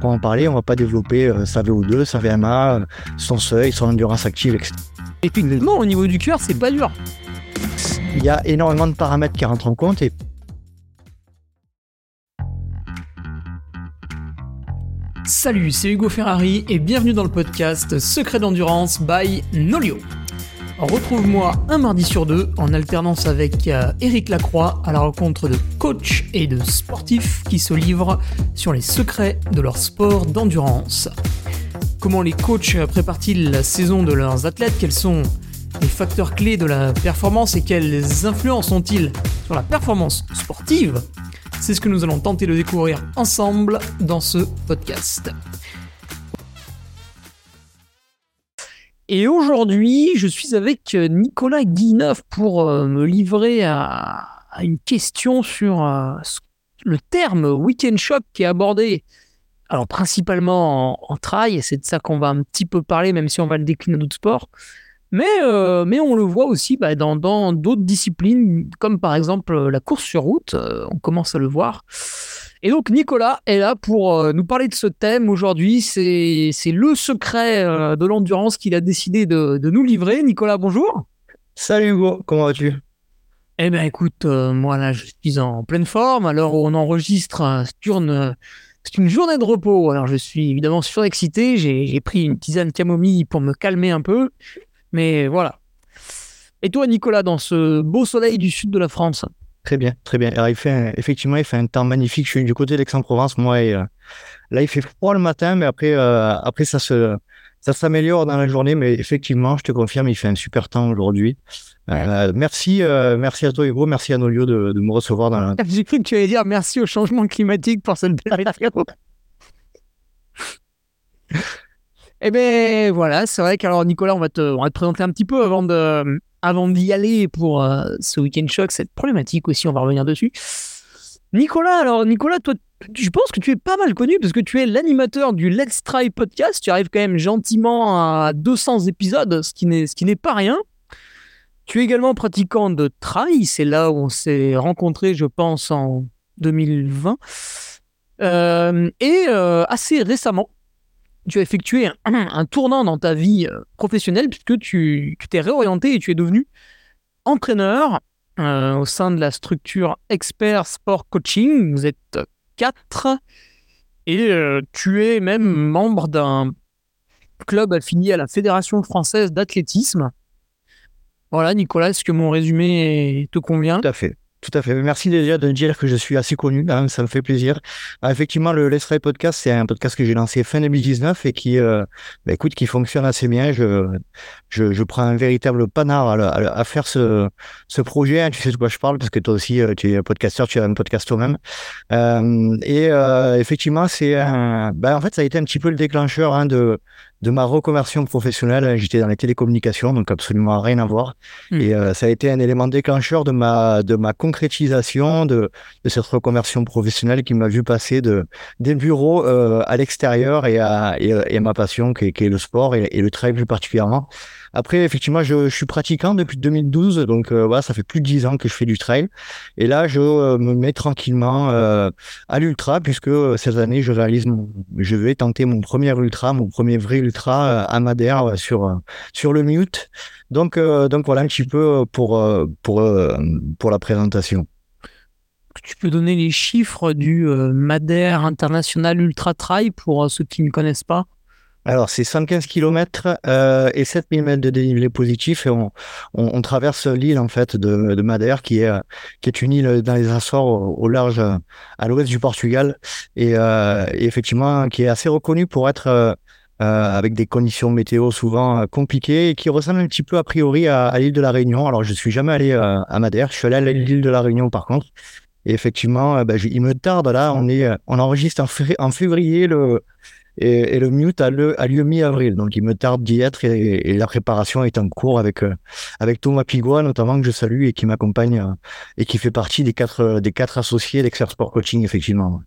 pour en parler, on va pas développer sa VO2, sa VMA, son seuil, son endurance active, etc. Et puis, non, au niveau du cœur, c'est pas dur. Il y a énormément de paramètres qui rentrent en compte et Salut, c'est Hugo Ferrari et bienvenue dans le podcast Secret d'endurance by Nolio. Retrouve-moi un mardi sur deux en alternance avec Eric euh, Lacroix à la rencontre de coachs et de sportifs qui se livrent sur les secrets de leur sport d'endurance. Comment les coachs préparent-ils la saison de leurs athlètes? Quels sont les facteurs clés de la performance et quelles influences ont-ils sur la performance sportive? C'est ce que nous allons tenter de découvrir ensemble dans ce podcast. Et aujourd'hui, je suis avec Nicolas Guineuf pour euh, me livrer à, une question sur euh, le terme weekend shock qui est abordé, alors principalement en, trail, et c'est de ça qu'on va un petit peu parler, même si on va le décliner dans d'autres sports. Mais, euh, mais on le voit aussi bah, dans d'autres disciplines, comme par exemple euh, la course sur route, euh, on commence à le voir. Et donc Nicolas est là pour nous parler de ce thème aujourd'hui. C'est le secret de l'endurance qu'il a décidé de, de, nous livrer. Nicolas, bonjour. Salut Hugo, comment vas-tu? Eh bien écoute, moi là je suis en pleine forme. Alors on enregistre, c'est une, une journée de repos. Alors je suis évidemment surexcité. J'ai pris une tisane camomille pour me calmer un peu. Mais voilà. Et toi, Nicolas, dans ce beau soleil du sud de la France? Très bien, très bien. Alors, il fait effectivement, il fait un temps magnifique. Je suis du côté d'Aix-en-Provence, moi, et euh, là, il fait froid le matin, mais après, euh, après ça se, ça s'améliore dans la journée. Mais effectivement, je te confirme, il fait un super temps aujourd'hui. Euh, merci, merci à toi, Hugo. Merci à Nolio de, de me recevoir dans la. J'ai cru que tu allais dire merci au changement climatique pour cette belle Eh bien, voilà, c'est vrai qu'alors, Nicolas, on va, te, on va te présenter un petit peu avant de, avant d'y aller pour euh, ce week-end choc, cette problématique aussi, on va revenir dessus. Nicolas, alors, Nicolas, toi, je pense que tu es pas mal connu parce que tu es l'animateur du Let's Try podcast. Tu arrives quand même gentiment à 200 épisodes, ce qui n'est, ce qui n'est pas rien. Tu es également pratiquant de trail, c'est là où on s'est rencontrés, je pense, en 2020. Euh, et euh, assez récemment, tu as effectué un, tournant dans ta vie euh, professionnelle puisque tu t'es réorienté et tu es devenu entraîneur euh, au sein de la structure Expert Sport Coaching. Vous êtes quatre et euh, tu es même membre d'un club affilié à la Fédération française d'athlétisme. Voilà, Nicolas, est-ce que mon résumé te convient? Tout à fait. Tout à fait. Merci déjà de dire que je suis assez connu. Hein, ça me fait plaisir. Ah, effectivement, le Let's Try Podcast, c'est un podcast que j'ai lancé fin 2019 et qui, euh, bah, écoute, qui fonctionne assez bien. Je, je, je prends un véritable panard à, à, faire ce, ce projet. Hein. Tu sais de quoi je parle parce que toi aussi, euh, tu es podcasteur, tu as un podcast toi-même. Euh, et euh, effectivement, c'est bah, en fait, ça a été un petit peu le déclencheur hein, de, de ma reconversion professionnelle. J'étais dans les télécommunications, donc absolument rien à voir. Hmm. Et euh, ça a été un élément déclencheur de ma, de ma concrétisation de, de cette reconversion professionnelle qui m'a vu passer de, des bureaux euh, à l'extérieur et à, et, ma passion qui est, qui est le sport et, et, le travail plus particulièrement. Après, effectivement, je, suis pratiquant depuis 2012, donc euh, voilà, ça fait plus de 10 ans que je fais du trail. Et là, je euh, me mets tranquillement euh, à l'ultra, puisque cette année, je réalise, je vais tenter mon premier ultra, mon premier vrai ultra à Madère sur sur le mute. Donc donc voilà un petit peu pour pour pour la présentation. Tu peux donner les chiffres du Madère International Ultra Trail pour ceux qui ne connaissent pas? Alors, c'est 115 km euh, et 7000 mètres de dénivelé positif et on, on, on traverse l'île en fait de, de, Madère qui est qui est une île dans les Açores au, large à l'ouest du Portugal et, euh, effectivement qui est assez reconnue pour être euh, avec des conditions météo souvent compliquées et qui ressemble un petit peu a priori à, à l'île de la Réunion. Alors, je suis jamais allé à Madère, je suis allé à l'île de la Réunion par contre. Et effectivement, ben, il me tarde là. On est, on enregistre en, en février le et, le mute a, lieu mi-avril. Donc, il me tarde d'y être et, la préparation est en cours avec, euh, avec Thomas Pigois, notamment, que je salue et qui m'accompagne euh, et qui fait partie des quatre, des quatre associés d'Expert Sport Coaching, effectivement.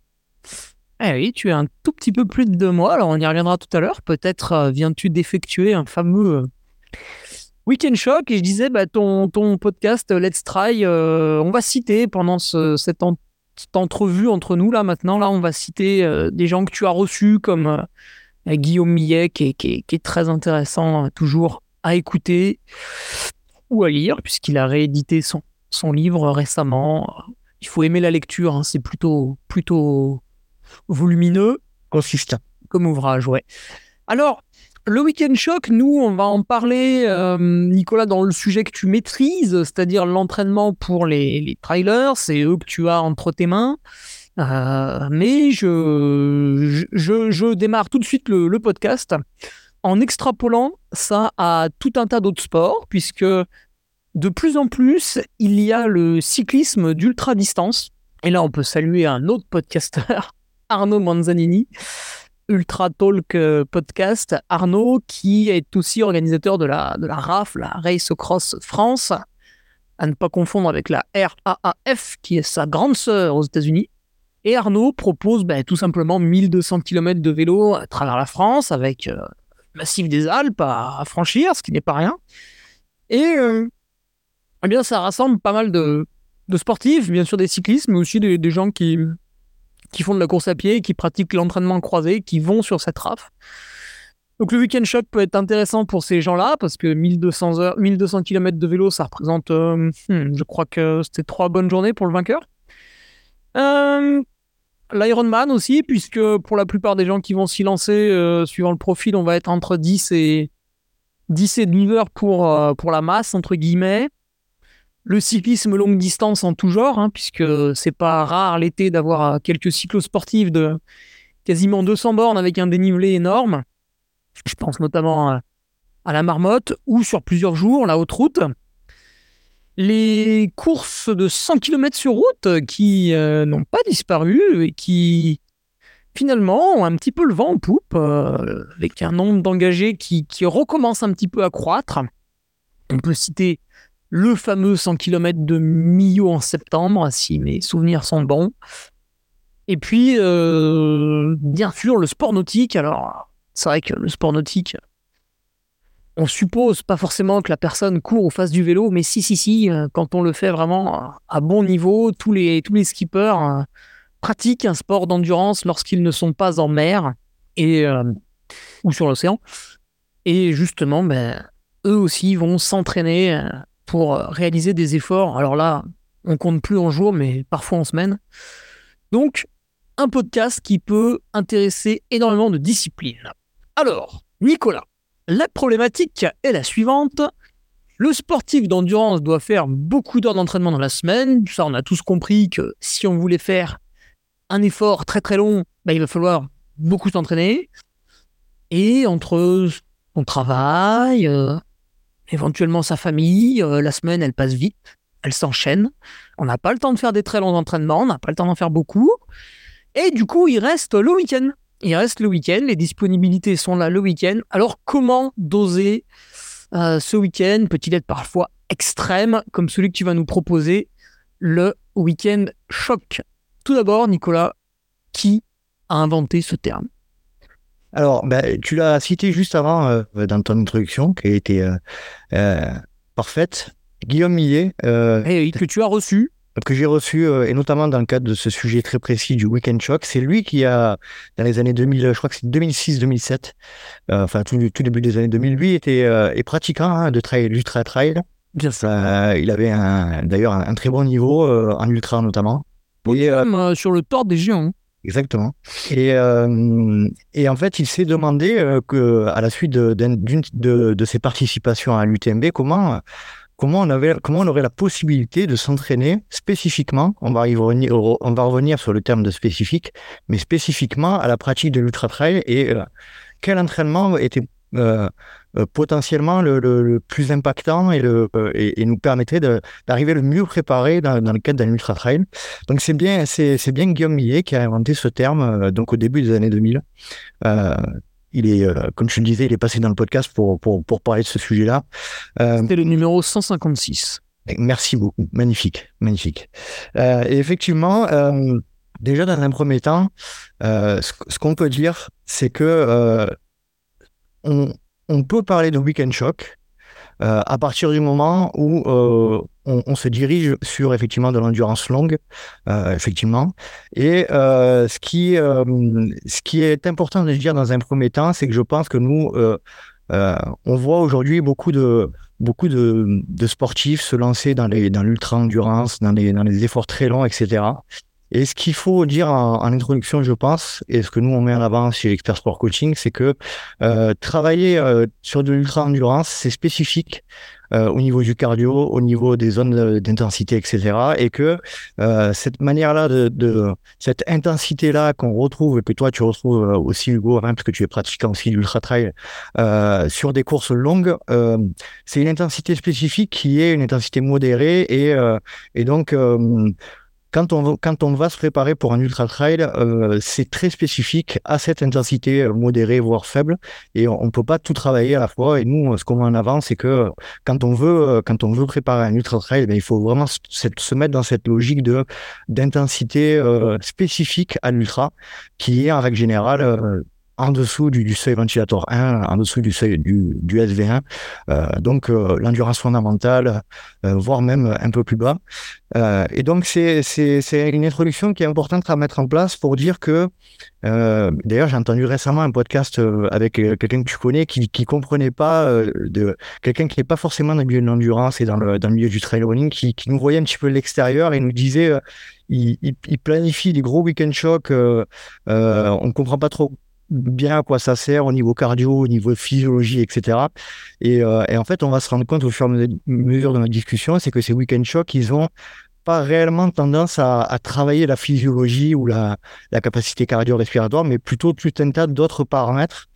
Eh oui, tu es un tout petit peu plus de deux mois, alors on y reviendra tout à l'heure. Peut-être euh, viens-tu d'effectuer un fameux Weekend Shock et je disais, bah, ton, ton podcast Let's Try, on va citer pendant ce, cet, entrevue entre nous là maintenant. Là, on va citer des gens que tu as reçus comme Guillaume Millet, qui est, très intéressant toujours à écouter ou à lire, puisqu'il a réédité son, son livre récemment. Il faut aimer la lecture, hein, c'est plutôt, plutôt volumineux. Consistant. Comme ouvrage, ouais. Alors, le Weekend Shock, nous, on va en parler, euh, Nicolas, dans le sujet que tu maîtrises, c'est-à-dire l'entraînement pour les, trailers, c'est eux que tu as entre tes mains. Euh, mais je, je, démarre tout de suite le, podcast en extrapolant ça à tout un tas d'autres sports, puisque de plus en plus, il y a le cyclisme d'ultra-distance. Et là, on peut saluer un autre podcasteur, Arnaud Manzanini, Ultra Talk euh, Podcast. Arnaud, qui est aussi organisateur de la, de la RAF, la Race Cross France, à ne pas confondre avec la RAAF, qui est sa grande sœur aux États-Unis. Et Arnaud propose ben, tout simplement 1200 km de vélo à travers la France, avec euh, massif des Alpes à, franchir, ce qui n'est pas rien. Et euh, eh bien, ça rassemble pas mal de, de, sportifs, bien sûr des cyclistes, mais aussi des gens qui, qui font de la course à pied, qui pratiquent l'entraînement croisé, qui vont sur cette RAF. Donc le week-end choc peut être intéressant pour ces gens-là parce que 1200, heures, 1200 km de vélo, ça représente, euh, hmm, je crois que c'était trois bonnes journées pour le vainqueur. Euh, L'Ironman aussi, puisque pour la plupart des gens qui vont s'y lancer, euh, suivant le profil, on va être entre 10 et 10 et 12 heures pour, pour la masse, entre guillemets le cyclisme longue distance en tout genre, hein, puisque c'est pas rare l'été d'avoir euh, quelques cyclosportifs de quasiment 200 bornes avec un dénivelé énorme. Je pense notamment à, la marmotte ou sur plusieurs jours, la haute route. Les courses de 100 km sur route qui euh, n'ont pas disparu et qui finalement ont un petit peu le vent en poupe, euh, avec un nombre d'engagés qui recommence un petit peu à croître. On peut citer le fameux 100 km de Millau en septembre, si mes souvenirs sont bons. Et puis, euh, bien sûr, le sport nautique. Alors, c'est vrai que le sport nautique, on suppose pas forcément que la personne court ou fasse du vélo, mais si, si, si, euh, quand on le fait vraiment à bon niveau, tous les, tous les skippers euh, pratiquent un sport d'endurance lorsqu'ils ne sont pas en mer et, ou sur l'océan. Et justement, ben, eux aussi vont s'entraîner pour euh, réaliser des efforts. Alors là, on compte plus en jours, mais parfois en semaines. Donc, un podcast qui peut intéresser énormément de disciplines. Alors, Nicolas, la problématique est la suivante. Le sportif d'endurance doit faire beaucoup d'heures d'entraînement dans la semaine. Ça, on a tous compris que si on voulait faire un effort très très long, bah, il va falloir beaucoup s'entraîner. Et entre son travail, euh, éventuellement sa famille. Euh, la semaine, elle passe vite, elle s'enchaîne. On n'a pas le temps de faire des très longs entraînements, on n'a pas le temps d'en faire beaucoup. Et du coup, il reste le week-end. Il reste le week-end, les disponibilités sont là le week-end. Alors, comment doser euh, ce week-end? Peut-il être parfois extrême, comme celui que tu vas nous proposer, le week-end choc? Tout d'abord, Nicolas, qui a inventé ce terme? Alors, ben, tu l'as cité juste avant euh, dans ton introduction, qui a été euh, euh, parfaite. Guillaume Millet. et que tu as reçu. Que j'ai reçu, et notamment dans le cadre de ce sujet très précis du Weekend Shock. C'est lui qui a, dans les années 2000, je crois que c'est 2006-2007, enfin tout, tout, début des années 2000, lui était est pratiquant hein, de trail, ultra trail. Bien sûr. il avait d'ailleurs un, très bon niveau en ultra notamment. Et, sur le tort des géants. Exactement. Et, euh, et en fait, il s'est demandé euh, à la suite de, de, ses participations à l'UTMB, comment, comment, on comment on aurait la possibilité de s'entraîner spécifiquement, on va, y revenir, on va revenir sur le terme de spécifique, mais spécifiquement à la pratique de l'ultra-trail et euh, quel entraînement était euh, euh, potentiellement le, plus impactant et, le, euh, et, nous permettrait d'arriver le mieux préparé dans, le cadre d'un ultra trail. Donc c'est bien, c'est, bien Guillaume Millet qui a inventé ce terme donc au début des années 2000. il est, comme je le disais, il est passé dans le podcast pour, pour, pour parler de ce sujet-là. C'était le numéro 156. Merci beaucoup, magnifique, magnifique. et effectivement, déjà dans un premier temps, ce, ce qu'on peut dire, c'est que on, peut parler de weekend shock euh, à partir du moment où euh, on, se dirige sur effectivement de l'endurance longue, effectivement. Et ce qui ce qui est important de dire dans un premier temps, c'est que je pense que nous on voit aujourd'hui beaucoup de beaucoup de, sportifs se lancer dans les dans l'ultra endurance, dans les dans les efforts très longs, etc. Et ce qu'il faut dire en, introduction, je pense, et ce que nous on met en avant chez Expert Sport Coaching, c'est que euh, travailler euh, sur de l'ultra-endurance, c'est spécifique euh, au niveau du cardio, au niveau des zones d'intensité, etc. Et que cette manière-là, de, de, cette intensité-là qu'on retrouve, et que toi tu retrouves aussi Hugo, hein, parce que tu es pratiquant aussi l'ultra trail, sur des courses longues, c'est une intensité spécifique qui est une intensité modérée et, et donc quand on, va se préparer pour un ultra trail, euh, c'est très spécifique à cette intensité euh, modérée, voire faible, et on ne peut pas tout travailler à la fois. Et nous, ce qu'on met en avant, c'est que quand on veut, euh, quand on veut préparer un ultra trail, ben, il faut vraiment se, mettre dans cette logique d'intensité spécifique à l'ultra, qui est en règle générale en dessous du, seuil ventilator 1, en dessous du seuil du, du SV1, euh, donc euh, l'endurance fondamentale, euh, voire même un peu plus bas. et donc c'est une introduction qui est importante à mettre en place pour dire que, d'ailleurs j'ai entendu récemment un podcast avec quelqu'un que tu connais qui qui comprenait pas de quelqu'un qui n'est pas forcément dans le milieu de l'endurance et dans le, dans le milieu du trail running, qui, qui nous voyait un petit peu l'extérieur et nous disait il, il, planifie des gros week-end shocks, euh, on comprend pas trop bien à quoi ça sert au niveau cardio, au niveau physiologie, etc. Euh, et, en fait, on va se rendre compte au fur et à mesure de notre discussion, c'est que ces week-end shocks, ils ont pas réellement tendance à, travailler la physiologie ou la, la capacité cardio-respiratoire, mais plutôt tout un tas d'autres paramètres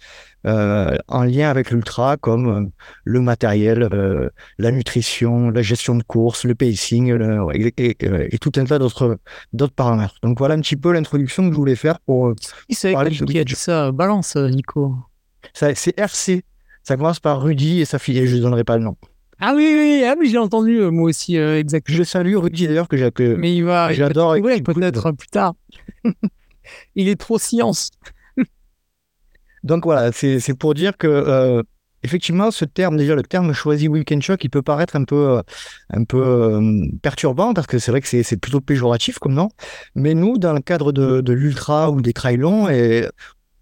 euh, en lien avec l'ultra, comme euh, le matériel, euh, la nutrition, la gestion de course, le pacing et, tout un tas d'autres d'autres paramètres. Donc voilà un petit peu l'introduction que je voulais faire pour parler de qui a dit ça? Balance, Nico. C'est RC. Ça commence par Rudy et sa fille. Et je ne donnerai pas le nom. Ah oui, oui, ah, mais j'ai entendu moi aussi, exactement. Je salue Rudy d'ailleurs que j'ai. Mais il va. J'adore. Peut-être plus tard. il est trop science. Donc voilà, c'est pour dire que euh, effectivement, ce terme, déjà le terme choisi weekend shock, il peut paraître un peu, euh, un peu euh, perturbant parce que c'est vrai que c'est plutôt péjoratif comme nom. Mais nous, dans le cadre de, de l'ultra ou des trails longs, et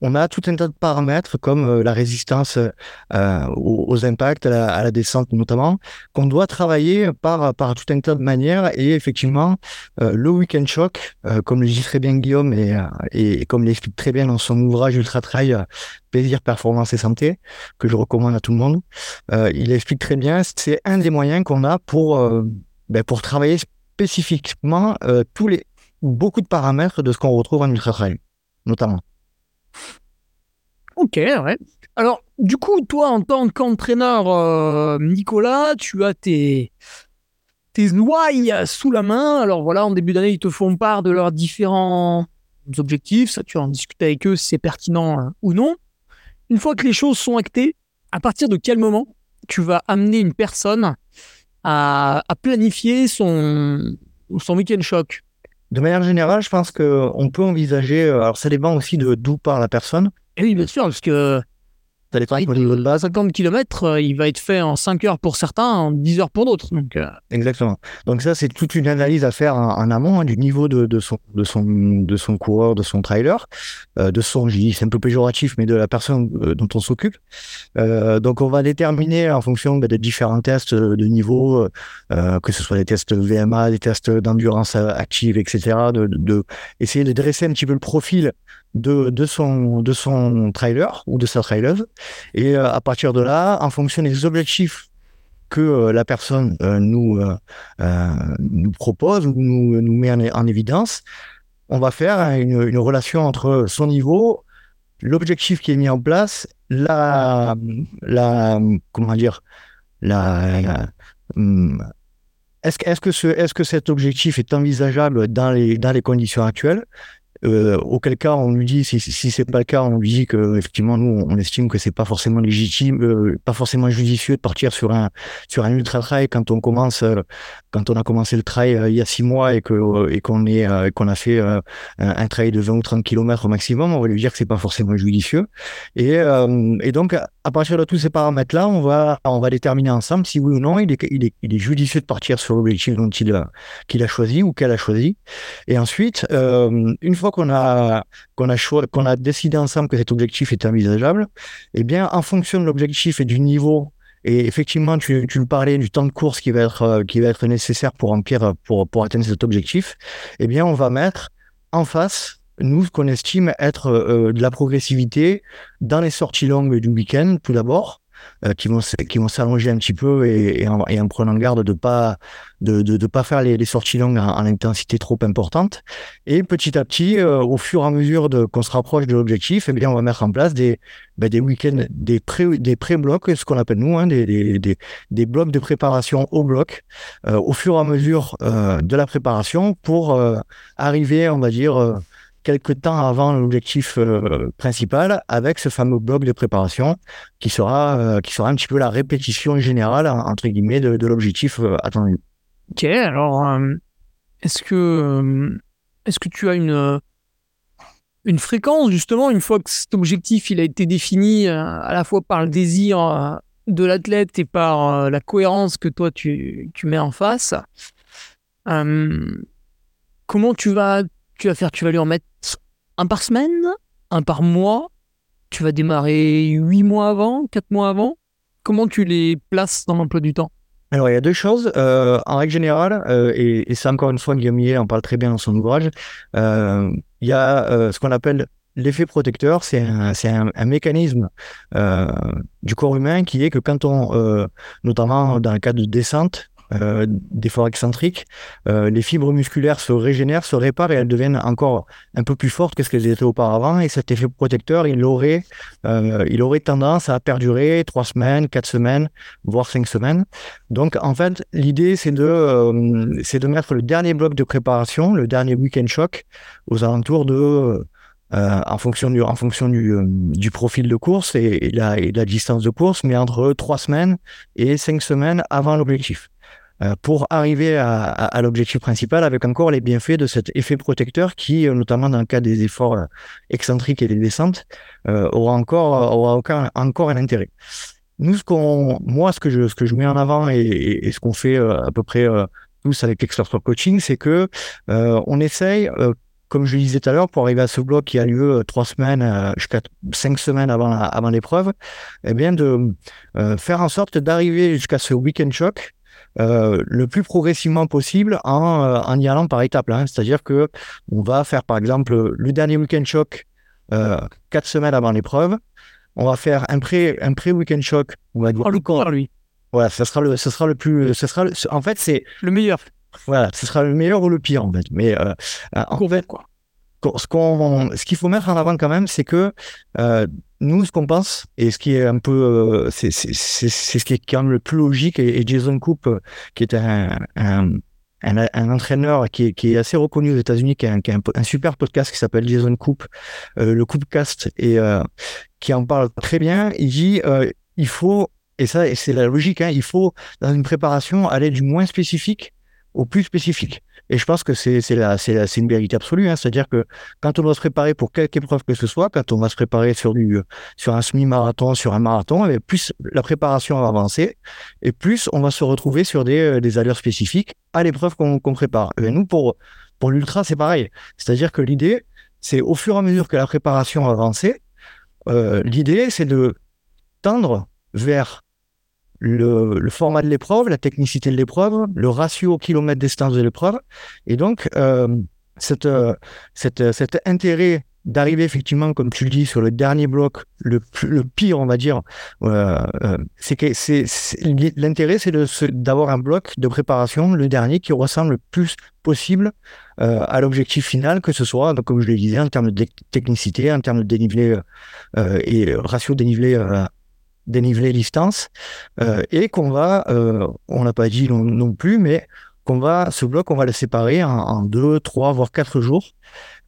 on a tout un tas de paramètres comme euh, la résistance euh, aux, impacts, à la, descente notamment, qu'on doit travailler par, par tout un tas de manières. Et effectivement, euh, le week-end shock, comme le dit très bien Guillaume et, et, comme l'explique très bien dans son ouvrage Ultra Trail, Plaisir, Performance et Santé, que je recommande à tout le monde, il explique très bien, c'est un des moyens qu'on a pour, ben, pour travailler spécifiquement tous les, beaucoup de paramètres de ce qu'on retrouve en Ultra Trail, notamment. Ok, ouais. Alors, du coup, toi, en tant qu'entraîneur, euh, Nicolas, tu as tes, tes sous la main. Alors voilà, en début d'année, ils te font part de leurs différents objectifs. Ça, tu en discutes avec eux si c'est pertinent euh, ou non. Une fois que les choses sont actées, à partir de quel moment tu vas amener une personne à, à planifier son, son week-end choc? De manière générale, je pense qu'on peut envisager, euh, alors ça dépend aussi de d'où part la personne. Et oui, bien sûr, parce que ça dépend de 50 km, il va être fait en 5 heures pour certains, en 10 heures pour d'autres. Donc, euh. Exactement. Donc ça, c'est toute une analyse à faire en, amont hein, du niveau de, de, son, de, son, de son coureur, de son trailer, euh, de son, c'est un peu péjoratif, mais de la personne euh, dont on s'occupe. donc on va déterminer en fonction bah, des différents tests de niveau, que ce soit des tests VMA, des tests d'endurance active, etc., de, de, essayer de dresser un petit peu le profil de, son, de son trailer ou de sa trailer. Et euh, à partir de là, en fonction des objectifs que euh, la personne euh, nous, nous propose ou nous, nous met en, évidence, on va faire une, relation entre son niveau, l'objectif qui est mis en place, la, la comment dire, la, hum, est-ce est -ce que, ce, est -ce que cet objectif est envisageable dans les, dans les conditions actuelles? Euh, auquel cas, on lui dit, si, si c'est pas le cas, on lui dit que effectivement, nous, on estime que c'est pas forcément légitime, euh, pas forcément judicieux de partir sur un sur un ultra trail quand on commence, euh, quand on a commencé le trail il y a six mois et que et qu'on est qu'on a fait un, trail de 20 ou 30 km au maximum, on va lui dire que c'est pas forcément judicieux. Et et donc à partir de tous ces paramètres-là, on va on va déterminer ensemble si oui ou non il est il est, il est judicieux de partir sur l'objectif dont il qu'il a choisi ou qu'elle a choisi. Et ensuite, une fois qu'on a, qu'on a, qu'on a décidé ensemble que cet objectif était envisageable, eh bien, en fonction de l'objectif et du niveau, et effectivement, tu, tu me parlais du temps de course qui va être, euh, qui va être nécessaire pour remplir, pour, pour atteindre cet objectif, eh bien, on va mettre en face nous, ce qu'on estime être euh, de la progressivité dans les sorties longues du week-end, tout d'abord, euh, qui vont qui vont s'allonger un petit peu et, en, prenant garde de pas de, de, pas faire les, sorties longues en, intensité trop importante. Et petit à petit, euh, au fur et à mesure qu'on se rapproche de l'objectif, eh bien, on va mettre en place des, ben, des week-ends, des pré, des pré-blocs, ce qu'on appelle nous, hein, des, des, des, blocs de préparation au bloc, euh, au fur et à mesure de la préparation pour arriver, on va dire, quelques temps avant l'objectif euh, principal avec ce fameux bloc de préparation qui sera, euh, qui sera un petit peu la répétition générale, entre guillemets, de, l'objectif euh, attendu. Ok, alors est-ce que, est-ce que tu as une, une fréquence justement, une fois que cet objectif il a été défini à la fois par le désir de l'athlète et par la cohérence que toi tu, tu mets en face Comment tu vas tu vas faire Tu vas lui en mettre un par semaine, un par mois. Tu vas démarrer huit mois avant, quatre mois avant. Comment tu les places dans l'emploi du temps? Alors, il y a deux choses. Euh, en règle générale, euh, et, et c'est encore une fois Guillaume Millet en parle très bien dans son ouvrage, euh, il y a ce qu'on appelle l'effet protecteur. C'est un, un, un, mécanisme du corps humain qui est que quand on, notamment dans le cas de descente, euh, d'efforts excentriques, euh, les fibres musculaires se régénèrent, se réparent et elles deviennent encore un peu plus fortes que ce qu'elles étaient auparavant. Et cet effet protecteur, il aurait, euh, il aurait tendance à perdurer trois semaines, quatre semaines, voire cinq semaines. Donc, en fait, l'idée, c'est de, c'est de mettre le dernier bloc de préparation, le dernier week-end choc, aux alentours de en fonction du, en fonction du, du profil de course et, la, et, la, distance de course, mais entre trois semaines et cinq semaines avant l'objectif. Euh, pour arriver à, l'objectif principal avec encore les bienfaits de cet effet protecteur qui, euh, notamment dans le cas des efforts euh, excentriques et des descentes, aura encore, aura encore un intérêt. Nous, ce qu'on, moi, ce que je, ce que je mets en avant et, ce qu'on fait à peu près tous avec Expert Coaching, c'est que on essaye comme je le disais tout à l'heure, pour arriver à ce bloc qui a lieu trois semaines jusqu'à cinq semaines avant, avant l'épreuve, eh bien de faire en sorte d'arriver jusqu'à ce week-end choc euh, le plus progressivement possible en, euh, en y allant par étapes. Hein. C'est-à-dire que on va faire par exemple le dernier week-end choc euh, quatre semaines avant l'épreuve. On va faire un pré un pré week-end choc. On va dire oh, le corps lui. Voilà, ce sera le ce sera le plus ce sera en fait c'est le meilleur. Voilà, ce sera le meilleur ou le pire en fait. Mais euh, en fait quoi ce qu'on, ce qu'il faut mettre en avant quand même, c'est que euh, nous, ce qu'on pense, et ce qui est un peu, euh, c'est, c'est, c'est, ce qui est quand même le plus logique, et, Jason Coop, euh, qui est un, un, un, entraîneur qui est, qui est, assez reconnu aux États-Unis, qui a un, qui un, super podcast qui s'appelle Jason Coop, euh, le Coopcast, et qui en parle très bien. Il dit, il faut, et ça, c'est la logique, hein, il faut dans une préparation aller du moins spécifique au plus spécifique. Et je pense que c'est une vérité absolue. Hein. C'est-à-dire que quand on doit se préparer pour quelque épreuve que ce soit, quand on va se préparer sur du sur un semi-marathon, sur un marathon, eh plus la préparation va avancer, et plus on va se retrouver sur des, euh, des allures spécifiques à l'épreuve qu'on prépare. Et nous, pour pour l'ultra, c'est pareil. C'est-à-dire que l'idée, c'est au fur et à mesure que la préparation va avancer, euh, l'idée, c'est de tendre vers le, format de l'épreuve, la technicité de l'épreuve, le ratio kilomètre distance de l'épreuve. Et donc, euh, cette, euh, cette, cet intérêt d'arriver effectivement, comme tu le dis, sur le dernier bloc, le, le pire, on va dire, euh, c'est que c'est, l'intérêt, c'est d'avoir un bloc de préparation, le dernier, qui ressemble le plus possible à l'objectif final, que ce soit, donc, comme je le disais, en termes de technicité, en termes de dénivelé et ratio dénivelé dénivelé distance, euh, et qu'on va, euh, on l'a pas dit non, plus, mais qu'on va, ce bloc, on va le séparer en, deux, trois, voire quatre jours,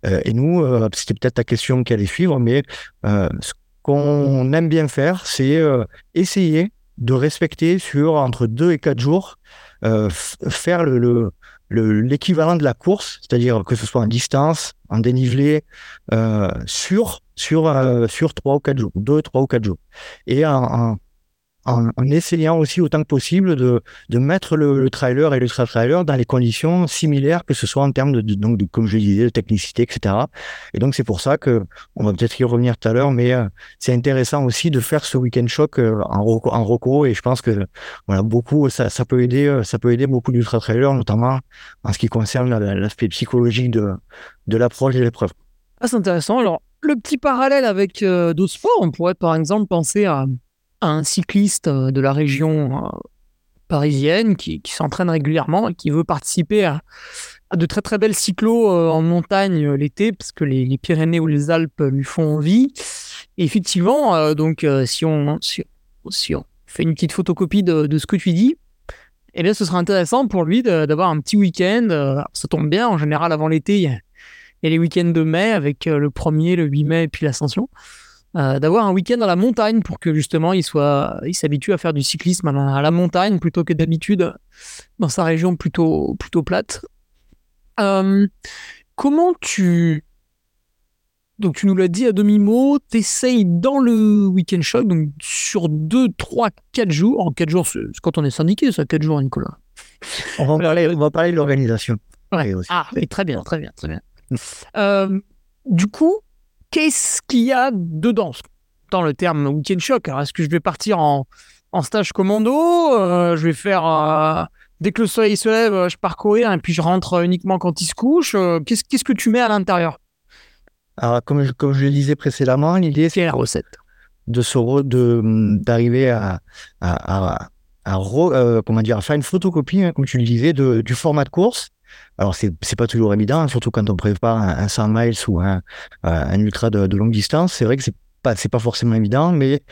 et nous, c'était peut-être ta question qui allait suivre, mais ce qu'on aime bien faire, c'est essayer de respecter sur entre deux et quatre jours, faire le, l'équivalent de la course, c'est-à-dire que ce soit en distance, en dénivelé, sur sur sur trois ou quatre jours, deux, trois ou quatre jours, et en, en, essayant aussi autant que possible de, de mettre le, trailer et l'ultra-trailer dans les conditions similaires, que ce soit en termes de, donc de, comme je disais, de technicité, etc. Et donc c'est pour ça que on va peut-être y revenir tout à l'heure, mais euh, c'est intéressant aussi de faire ce week-end choc euh, en, en roco, et je pense que voilà beaucoup ça, ça peut aider, euh, ça peut aider beaucoup d'ultra-trailers, notamment en ce qui concerne l'aspect psychologique de, de l'approche de l'épreuve. Ah, c'est intéressant. Alors le petit parallèle avec d'autres sports, on pourrait par exemple penser à un cycliste euh, de la région euh, parisienne qui, s'entraîne régulièrement et qui veut participer à, de très très belles cyclos euh, en montagne l'été parce que les, Pyrénées ou les Alpes lui font envie. Et effectivement, donc si on, fait une petite photocopie de, ce que tu dis, eh bien, ce sera intéressant pour lui d'avoir un petit week-end. Ça tombe bien, en général, avant l'été, il y, a les week-ends de mai avec le 1er, le 8 mai et puis l'ascension. Euh, d'avoir un week-end dans la montagne pour que justement il soit, il s'habitue à faire du cyclisme à la, montagne plutôt que d'habitude dans sa région plutôt, plutôt plate. Euh, comment tu, donc tu nous l'as dit à demi-mot, t'essayes dans le week-end choc, donc sur 2, 3, 4 jours, en 4 jours, c'est quand on est syndiqué, ça, 4 jours, Nicolas. On va parler, on va parler de l'organisation. Ah, très bien, très bien, très bien. Euh, du coup, qu'est-ce qu'il y a dedans? Dans le terme week-end choc, est-ce que je vais partir en, stage commando euh, Je vais faire. Euh, dès que le soleil se lève, euh, je pars courir et puis je rentre uniquement quand il se couche. qu'est-ce, qu'est-ce que tu mets à l'intérieur? Alors, comme je, comme je le disais précédemment, l'idée c'est la recette? De se de, d'arriver à, à, comment dire, à faire une photocopie, hein, comme tu le disais, de, du format de course alors, c'est n'est pas toujours évident, surtout quand on prépare un, 100 miles ou un, euh, ultra de, longue distance. C'est vrai que c'est pas, pas forcément évident, mais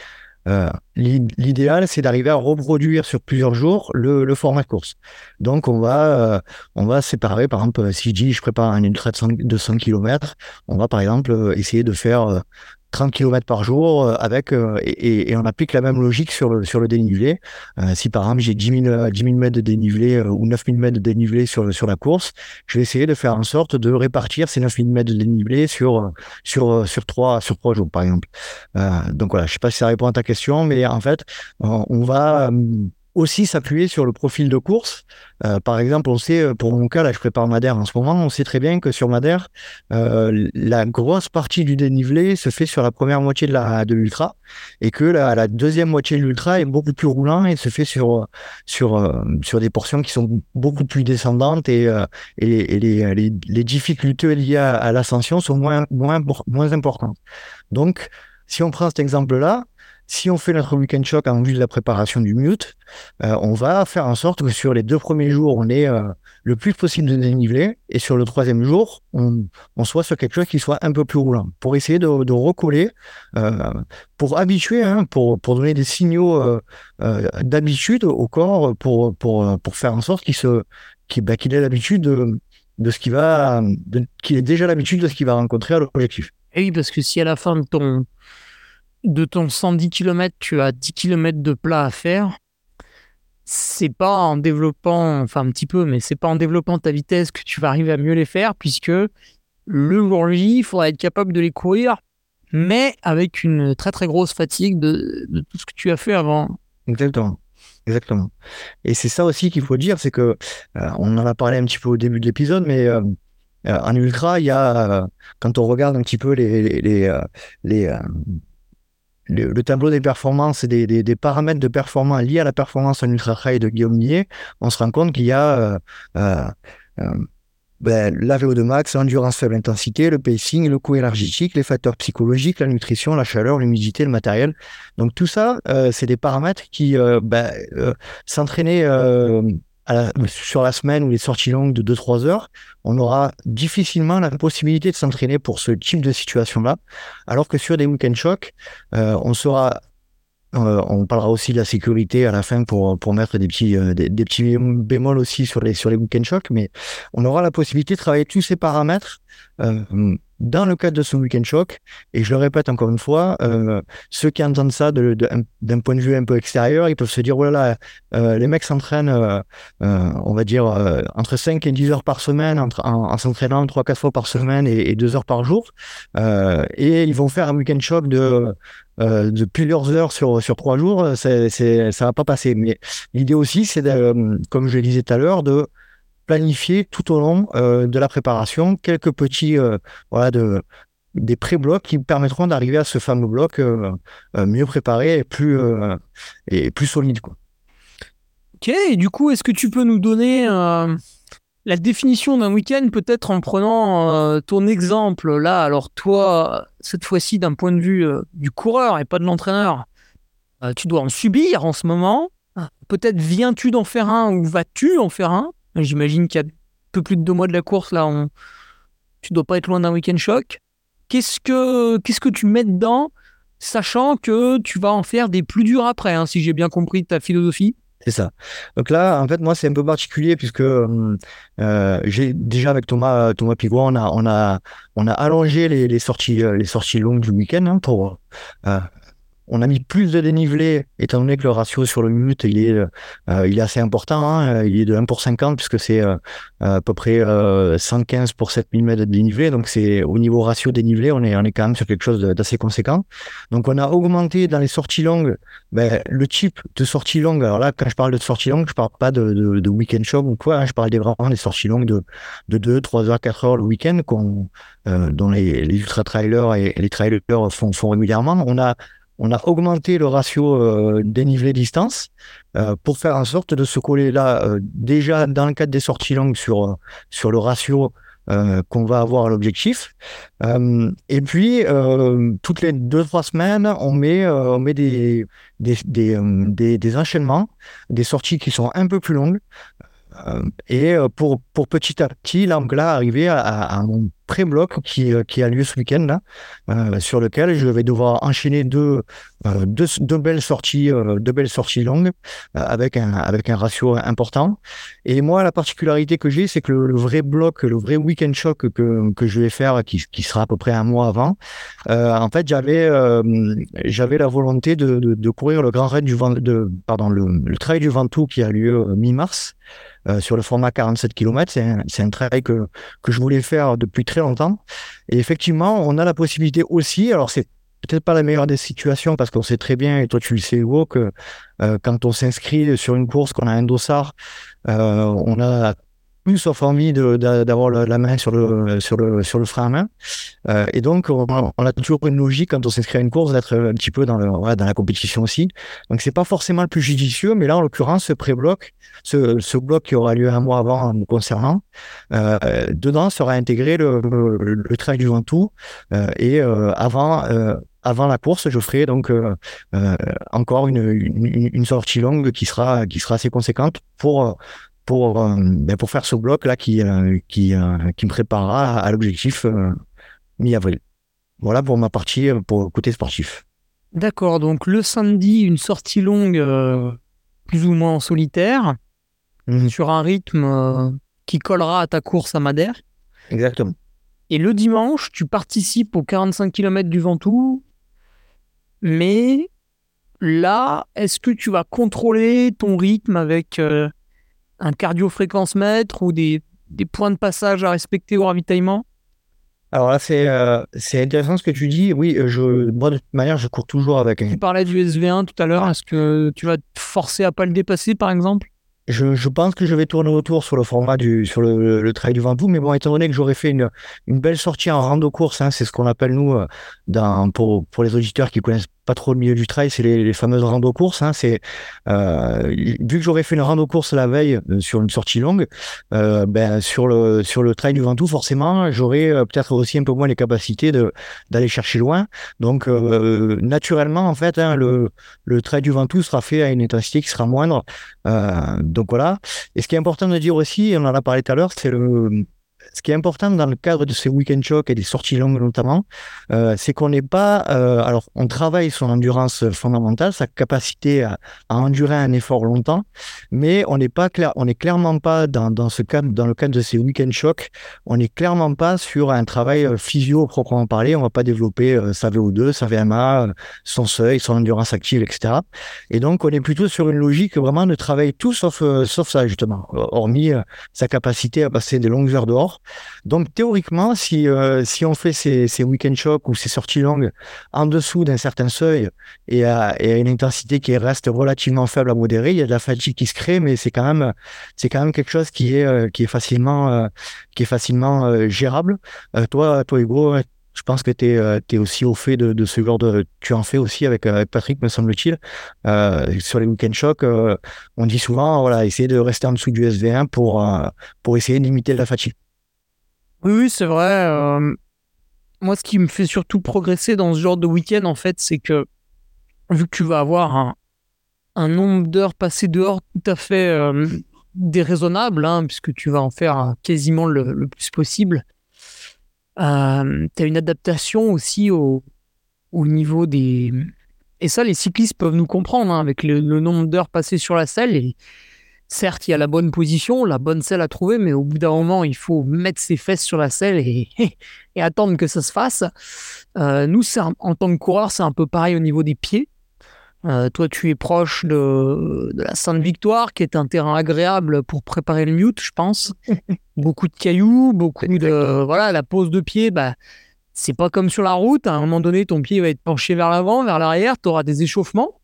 euh, l'idéal, c'est d'arriver à reproduire sur plusieurs jours le, format de course. Donc, on va, euh, on va séparer, par exemple, si je dis je prépare un ultra de 100 km, on va par exemple essayer de faire 30 km par jour euh, avec euh, et, et, on applique la même logique sur le sur le dénivelé. Euh, si par exemple j'ai 10 000, 10 000 mètres de dénivelé ou 9 000 mètres de dénivelé sur sur la course, je vais essayer de faire en sorte de répartir ces 9 000 mètres de dénivelé sur sur sur trois sur trois jours par exemple. donc voilà, je sais pas si ça répond à ta question, mais en fait on va aussi s'appuyer sur le profil de course. Euh, par exemple, on sait, euh, pour mon cas, là, je prépare Madère en ce moment, on sait très bien que sur Madère, euh, la grosse partie du dénivelé se fait sur la première moitié de la de l'ultra et que la, la deuxième moitié de l'ultra est beaucoup plus roulant et se fait sur sur sur des portions qui sont beaucoup plus descendantes et, et, les, les, les, difficultés liées à, à l'ascension sont moins moins moins importantes. Donc, si on prend cet exemple-là, si on fait notre week-end choc en vue de la préparation du mute, euh, on va faire en sorte que sur les deux premiers jours, on ait euh, le plus possible de dénivelé, et sur le troisième jour, on, soit sur quelque chose qui soit un peu plus roulant, pour essayer de, recoller, euh, pour habituer, hein, pour, donner des signaux d'habitude au corps, pour, pour, pour faire en sorte qu'il se bah, qu'il ait l'habitude de, de ce qui va, qu'il ait déjà l'habitude de ce qu'il va rencontrer à l'objectif. Et oui, parce que si à la fin de ton de ton 110 km, tu as 10 km de plat à faire. C'est pas en développant, enfin un petit peu, mais c'est pas en développant ta vitesse que tu vas arriver à mieux les faire, puisque le jour J, il faudra être capable de les courir, mais avec une très très grosse fatigue de, tout ce que tu as fait avant. Exactement. Exactement. Et c'est ça aussi qu'il faut dire, c'est que euh, on en a parlé un petit peu au début de l'épisode, mais euh, euh, en ultra, il y a quand on regarde un petit peu les les, les, le, tableau des performances et des, paramètres de performance liés à la performance en ultra trail de Guillaume Millet, on se rend compte qu'il y a euh, euh, euh ben, la VO2 max, l'endurance faible intensité, le pacing, le coût énergétique, les facteurs psychologiques, la nutrition, la chaleur, l'humidité, le matériel. Donc tout ça, euh, c'est des paramètres qui euh, ben, s'entraîner sur la semaine ou les sorties longues de 2-3 heures, on aura difficilement la possibilité de s'entraîner pour ce type de situation-là, alors que sur des week-end shocks, euh, on sera Euh, on parlera aussi de la sécurité à la fin pour, pour mettre des petits, euh, des, petits bémols aussi sur les, sur les weekend shocks, mais on aura la possibilité de travailler tous ces paramètres euh, dans le cadre de ce week-end shock. Et je le répète encore une fois, euh, ceux qui entendent ça d'un point de vue un peu extérieur, ils peuvent se dire, voilà, oh euh, les mecs s'entraînent, euh, on va dire, entre 5 et 10 heures par semaine, entre, en, s'entraînant 3-4 fois par semaine et, 2 heures par jour. et ils vont faire un week-end shock de, de plusieurs heures sur, sur 3 jours. C'est, ça va pas passer. Mais l'idée aussi, c'est, comme je le disais tout à l'heure, de planifier tout au long euh, de la préparation quelques petits euh, voilà de des pré-blocs qui permettront d'arriver à ce fameux bloc euh, mieux préparé et plus et plus solide quoi. Ok, et du coup, est-ce que tu peux nous donner la définition d'un week-end, peut-être en prenant ton exemple là? Alors toi, cette fois-ci d'un point de vue du coureur et pas de l'entraîneur, tu dois en subir en ce moment. Peut-être viens-tu d'en faire un ou vas-tu en faire un? J'imagine qu'il y a un peu plus de deux mois de la course, là, on... tu dois pas être loin d'un week-end choc. Qu'est-ce que, que tu mets dedans, sachant que tu vas en faire des plus durs après, hein, si j'ai bien compris ta philosophie? C'est ça. Donc là, en fait, moi, c'est un peu particulier puisque euh, j'ai déjà avec Thomas Thomas Pigouin, on a on a on a allongé les, sorties les sorties longues du week-end hein, pour euh, on a mis plus de dénivelé, étant donné que le ratio sur le minute, il est, euh, il est assez important. Hein, il est de 1 pour 50, puisque c'est euh, à peu près 115 euh, pour 7000 mètres de dénivelé. Donc, c'est au niveau ratio dénivelé, on est, on est quand même sur quelque chose d'assez conséquent. Donc, on a augmenté dans les sorties longues ben, le type de sortie longue. Alors là, quand je parle de sortie longue, je parle pas de, de, week-end shop ou quoi. Hein, je parle des, vraiment des sorties longues de, de 2, 3 heures, 4 heures le week-end, qu'on, dont les, les ultra-trailers et les trailers font, font régulièrement. On a on a augmenté le ratio euh, dénivelé-distance euh, pour faire en sorte de se coller là, euh, déjà dans le cadre des sorties longues sur, sur le ratio qu'on va avoir à l'objectif. et puis, toutes les deux, trois semaines, on met, on met des, des, des, des, enchaînements, des sorties qui sont un peu plus longues. et pour, pour petit à petit, là, arriver à, à, mon pré-bloc qui, euh, qui a lieu ce week-end là, euh, sur lequel je vais devoir enchaîner deux, euh, deux, belles sorties, deux belles sorties longues avec un avec un ratio important. Et moi, la particularité que j'ai, c'est que le, vrai bloc, le vrai week-end choc que, que je vais faire, qui, qui sera à peu près un mois avant, en fait, j'avais j'avais la volonté de, de, courir le grand raid du vent, de pardon le, trail du Ventoux qui a lieu mi-mars. Sur le format 47 km. C'est un, un, travail que, que je voulais faire depuis très longtemps. Et effectivement, on a la possibilité aussi, alors c'est peut-être pas la meilleure des situations parce qu'on sait très bien, et toi tu le sais Hugo, que euh, quand on s'inscrit sur une course, qu'on a un dossard, euh, on a sauf envie d'avoir la, main sur le, sur le, sur le frein à main. Euh, et donc, on, a toujours une logique quand on s'inscrit à une course d'être un petit peu dans, le, dans la compétition aussi. Donc, c'est pas forcément le plus judicieux, mais là, en l'occurrence, ce pré-bloc, ce, ce, bloc qui aura lieu un mois avant nous concernant, euh, dedans sera intégré le, le, trail du Ventoux. Euh, et avant, avant la course, je ferai donc encore une, une, une, sortie longue qui sera, qui sera assez conséquente pour pour, euh, ben pour faire ce bloc là qui, euh, qui, euh, qui me préparera à, l'objectif mi-avril. Voilà pour ma partie pour le côté sportif. D'accord, donc le samedi, une sortie longue plus ou moins en solitaire, mhm. sur un rythme qui collera à ta course à Madère. Exactement. Et le dimanche, tu participes aux 45 km du Ventoux, mais là, est-ce que tu vas contrôler ton rythme avec un cardio-fréquence mètre ou des, des, points de passage à respecter au ravitaillement? Alors là, c'est euh, c'est intéressant ce que tu dis. Oui, euh, je, moi, de toute manière, je cours toujours avec Tu parlais du SV1 tout à l'heure. Est-ce que tu vas te forcer à pas le dépasser, par exemple? Je, je, pense que je vais tourner autour sur le format du sur le, le trail du Ventoux, mais bon, étant donné que j'aurais fait une, une belle sortie en rando course, hein, c'est ce qu'on appelle nous euh, dans, pour, pour les auditeurs qui connaissent pas trop le milieu du trail, c'est les, fameuses rando courses. Hein, c'est euh, vu que j'aurais fait une rando course la veille euh, sur une sortie longue, euh, ben sur le sur le trail du Ventoux, forcément, j'aurais peut-être aussi un peu moins les capacités de d'aller chercher loin. Donc naturellement, en fait, hein, le le trail du Ventoux sera fait à une intensité qui sera moindre. donc voilà. Et ce qui est important de dire aussi, on en a parlé tout à l'heure, c'est le ce qui est important dans le cadre de ces week-end shocks et des sorties longues notamment, euh, c'est qu'on n'est pas. Euh, alors, on travaille son endurance fondamentale, sa capacité à, endurer un effort longtemps, mais on n'est pas clair, on n'est clairement pas dans, dans ce cadre, dans le cadre de ces week-end shocks, on n'est clairement pas sur un travail euh, physio proprement parler. On va pas développer euh, sa VO2, sa VMA, son seuil, son endurance active, etc. Et donc, on est plutôt sur une logique vraiment de travail tout sauf sauf ça justement, hormis sa capacité à passer des longues heures dehors. Donc théoriquement, si, euh, si on fait ces, ces week-end shocks ou ces sorties longues en dessous d'un certain seuil et à, une intensité qui reste relativement faible à modérée, il y a de la fatigue qui se crée, mais c'est quand même quand même quelque chose qui est euh, qui est facilement euh, qui est facilement gérable. toi, toi Hugo, je pense que tu es, aussi au fait de, ce genre de. Tu en fais aussi avec, Patrick, me semble-t-il. sur les week-end shocks, on dit souvent, voilà, essayer de rester en dessous du SV1 pour, pour essayer de limiter la fatigue. Oui, c'est vrai. Euh, moi, ce qui me fait surtout progresser dans ce genre de week-end, en fait, c'est que vu que tu vas avoir un, nombre d'heures passées dehors tout à fait euh, déraisonnable, hein, puisque tu vas en faire quasiment le, plus possible, euh, tu as une adaptation aussi au, niveau des... Et ça, les cyclistes peuvent nous comprendre, hein, avec le, nombre d'heures passées sur la selle. Certes, il y a la bonne position, la bonne selle à trouver, mais au bout d'un moment, il faut mettre ses fesses sur la selle et, et attendre que ça se fasse. Euh, nous, en tant que coureur, c'est un peu pareil au niveau des pieds. Euh, toi, tu es proche de, la Sainte-Victoire, qui est un terrain agréable pour préparer le mute, je pense. beaucoup de cailloux, beaucoup de. Voilà, la pose de pied, bah, c'est pas comme sur la route. À un moment donné, ton pied va être penché vers l'avant, vers l'arrière, tu auras des échauffements.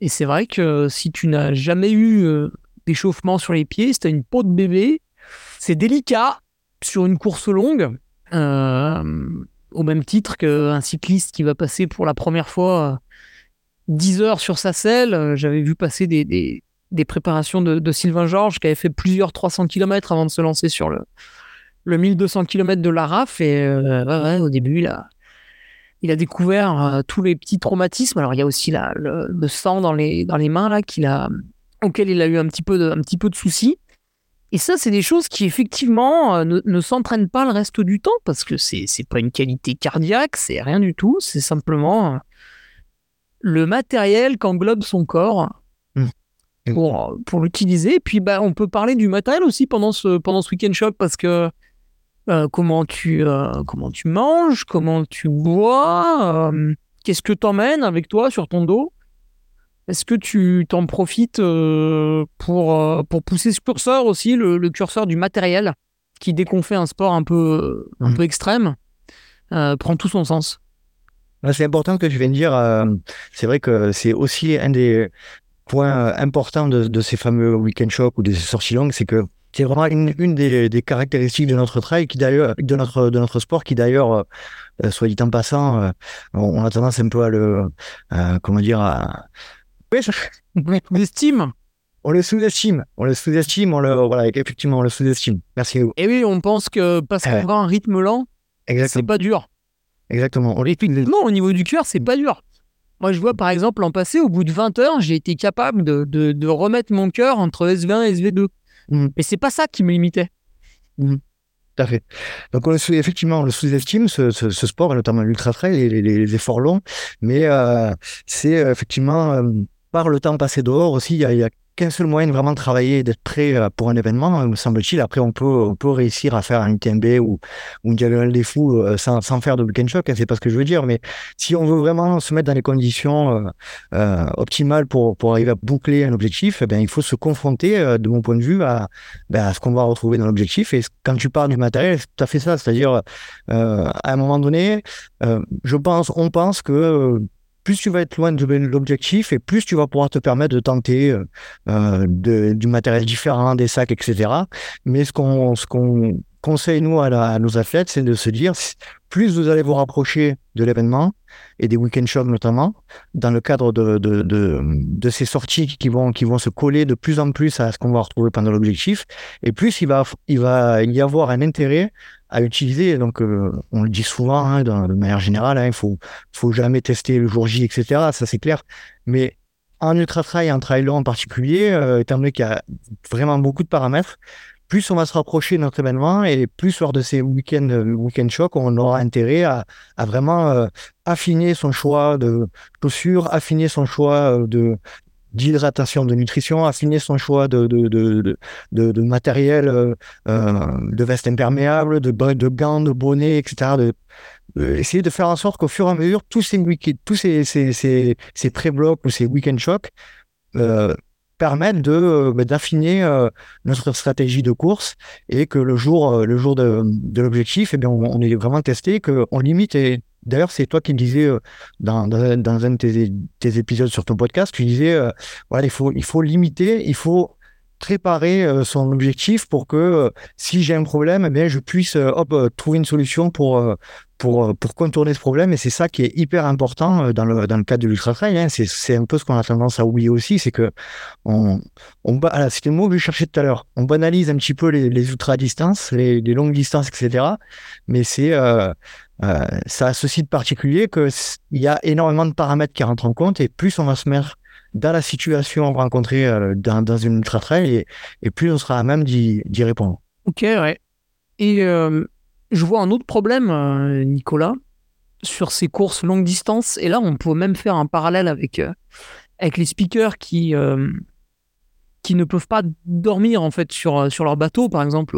Et c'est vrai que si tu n'as jamais eu euh, d'échauffement sur les pieds, c'est une peau de bébé. C'est délicat sur une course longue, euh, au même titre qu'un cycliste qui va passer pour la première fois 10 heures sur sa selle. J'avais vu passer des, des, préparations de, Sylvain Georges qui avait fait plusieurs 300 km avant de se lancer sur le, le 1200 km de la RAF. Et euh, au début, a, il a découvert euh, tous les petits traumatismes. Alors, il y a aussi la, le, sang dans les, dans les mains là qu'il a auquel il a eu un petit peu de, un petit peu de soucis. Et ça, c'est des choses qui effectivement euh, ne, s'entraînent pas le reste du temps parce que c'est c'est pas une qualité cardiaque, c'est rien du tout. C'est simplement euh, le matériel qu'englobe son corps mmh. pour, pour l'utiliser. Et puis, bah, on peut parler du matériel aussi pendant ce, pendant ce week-end shop parce que euh, comment, tu, comment tu manges, comment tu bois, qu'est-ce que tu emmènes avec toi sur ton dos. Est-ce que tu t'en profites euh, pour, euh, pour pousser ce curseur aussi, le, curseur du matériel, qui dès qu'on fait un sport un peu, un mmh. peu extrême, euh, prend tout son sens? C'est important que tu viennes dire. c'est vrai que c'est aussi un des points importants de, ces fameux week-end shocks ou des sorties longues, c'est que c'est vraiment une, des, caractéristiques de notre trail, qui d'ailleurs, de notre, de notre sport, qui d'ailleurs, soit dit en passant, on, a tendance un peu à le, comment dire, à, on l'estime. On le sous-estime. On le sous-estime. On le, voilà, effectivement, on le sous-estime. Merci. Et oui, on pense que parce qu'on va un rythme lent, c'est pas dur. Exactement. On non, au niveau du cœur, c'est pas dur. Moi, je vois par exemple l'an passé, au bout de 20 heures, j'ai été capable de, de, remettre mon cœur entre SV1 et SV2. Mm. Et c'est pas ça qui me limitait. Mm. Tout à fait. Donc, on effectivement, on le sous-estime, ce, ce, sport, et notamment l'ultra trail, les, les, efforts longs. Mais euh, c'est euh, effectivement euh, par le temps passé dehors aussi, il y a, qu'un seul moyen de vraiment travailler et d'être prêt euh, pour un événement, me semble-t-il. Après, on peut, on peut réussir à faire un UTMB ou, une diagonale des fous euh, sans, faire de weekend shock, hein, c'est pas ce que je veux dire, mais si on veut vraiment se mettre dans les conditions euh, optimales pour, pour arriver à boucler un objectif, eh bien, il faut se confronter, de mon point de vue, à, ben, à ce qu'on va retrouver dans l'objectif. Et quand tu parles du matériel, tout à fait ça. C'est-à-dire, à un moment donné, je pense, on pense que plus tu vas être loin de l'objectif et plus tu vas pouvoir te permettre de tenter euh, euh du matériel différent, des sacs, etc. Mais ce qu'on ce qu'on conseille nous à, nos athlètes, c'est de se dire plus vous allez vous rapprocher de l'événement et des week-end shows notamment, dans le cadre de, de, de, de, ces sorties qui vont, qui vont se coller de plus en plus à ce qu'on va retrouver pendant l'objectif, et plus il va, il va y avoir un intérêt à utiliser. Donc, euh, on le dit souvent, hein, de, manière générale, hein, il faut, faut jamais tester le jour J, etc. Ça, c'est clair. Mais en ultra trail, en trail long en particulier, euh, étant donné qu'il y a vraiment beaucoup de paramètres, plus on va se rapprocher de notre événement et plus lors de ces week-ends week chocs, on aura intérêt à, vraiment affiner son choix de chaussures, affiner son choix de d'hydratation, de nutrition, affiner son choix de, matériel, de veste imperméable, de, gants, de bonnets, etc. Essayer de faire en sorte qu'au fur et à mesure, tous ces, tous ces, ces, ces, ces pré-blocs ou ces week-end shocks permettre de euh, bah, d'affiner euh, notre stratégie de course et que le jour euh, de, l'objectif eh bien on, est vraiment testé que on limite. Et d'ailleurs c'est toi qui disais dans, un de tes, tes, épisodes sur ton podcast tu disais voilà il faut il faut limiter il faut préparer son objectif pour que si j'ai un problème, eh bien, je puisse hop, trouver une solution pour, pour, contourner ce problème. Et c'est ça qui est hyper important dans le, dans le cadre de l'ultra trail. Hein. C'est un peu ce qu'on a tendance à oublier aussi, c'est que on, on c'était le mot que je cherchais tout à l'heure. On banalise un petit peu les, les ultra distances, les, longues distances, etc. Mais c'est euh, euh, ça a ceci de particulier qu'il y a énormément de paramètres qui rentrent en compte et plus on va se mettre dans la situation rencontrée euh, dans, dans, une ultra trail et, et, plus on sera à même d'y répondre. Ok, ouais. Et euh, je vois un autre problème, euh, Nicolas, sur ces courses longue distance. Et là, on peut même faire un parallèle avec, avec les speakers qui, qui ne peuvent pas dormir en fait sur, sur leur bateau, par exemple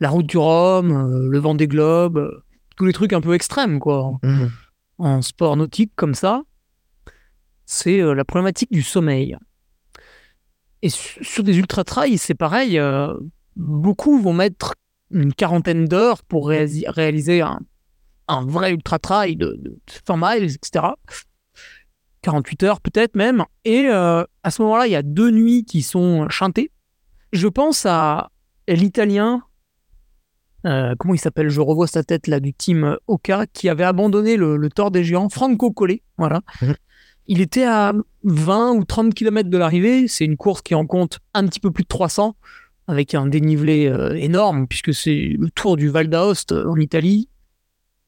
la route du Rhum, le vent des globes, tous les trucs un peu extrêmes, quoi. Mmh. En sport nautique comme ça c'est euh, la problématique du sommeil. Et sur des ultra-trails, c'est pareil. Euh, beaucoup vont mettre une quarantaine d'heures pour réaliser un, vrai ultra-trail de, 100 miles, etc. 48 heures peut-être même. Et euh, à ce moment-là, il y a deux nuits qui sont chantées. Je pense à l'italien, comment il s'appelle Je revois sa tête là du team Oka, qui avait abandonné le, le Tour des Géants, Franco Collet, voilà. Il était à 20 ou 30 km de l'arrivée. C'est une course qui en compte un petit peu plus de 300, avec un dénivelé euh, énorme, puisque c'est le tour du Val d'Aoste euh, en Italie.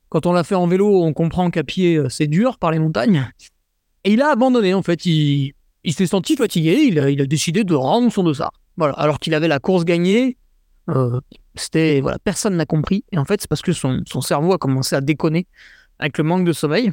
Quand on l'a fait en vélo, on comprend qu'à pied, euh, c'est dur par les montagnes. Et il a abandonné, en fait. Il, s'est senti fatigué. Il a, décidé de rendre son dossard. Voilà. Alors qu'il avait la course gagnée. c'était voilà, personne n'a compris. Et en fait, c'est parce que son cerveau a commencé à déconner avec le manque de sommeil.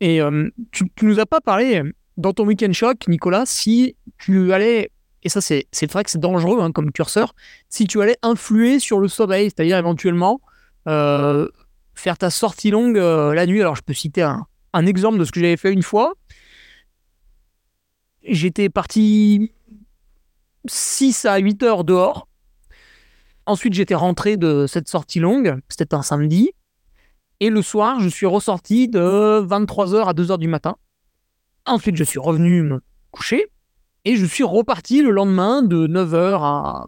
Et euh, tu, ne nous as pas parlé dans ton week-end choc, Nicolas, si tu allais, et ça c'est vrai que c'est dangereux hein, comme curseur, si tu allais influer sur le sommeil, c'est-à-dire éventuellement euh, faire ta sortie longue euh, la nuit. Alors je peux citer un, un exemple de ce que j'avais fait une fois. J'étais parti 6 à 8 heures dehors. Ensuite, j'étais rentré de cette sortie longue. C'était un samedi. Et le soir, je suis ressorti de 23h à 2h du matin. Ensuite, je suis revenu me coucher. Et je suis reparti le lendemain de 9h à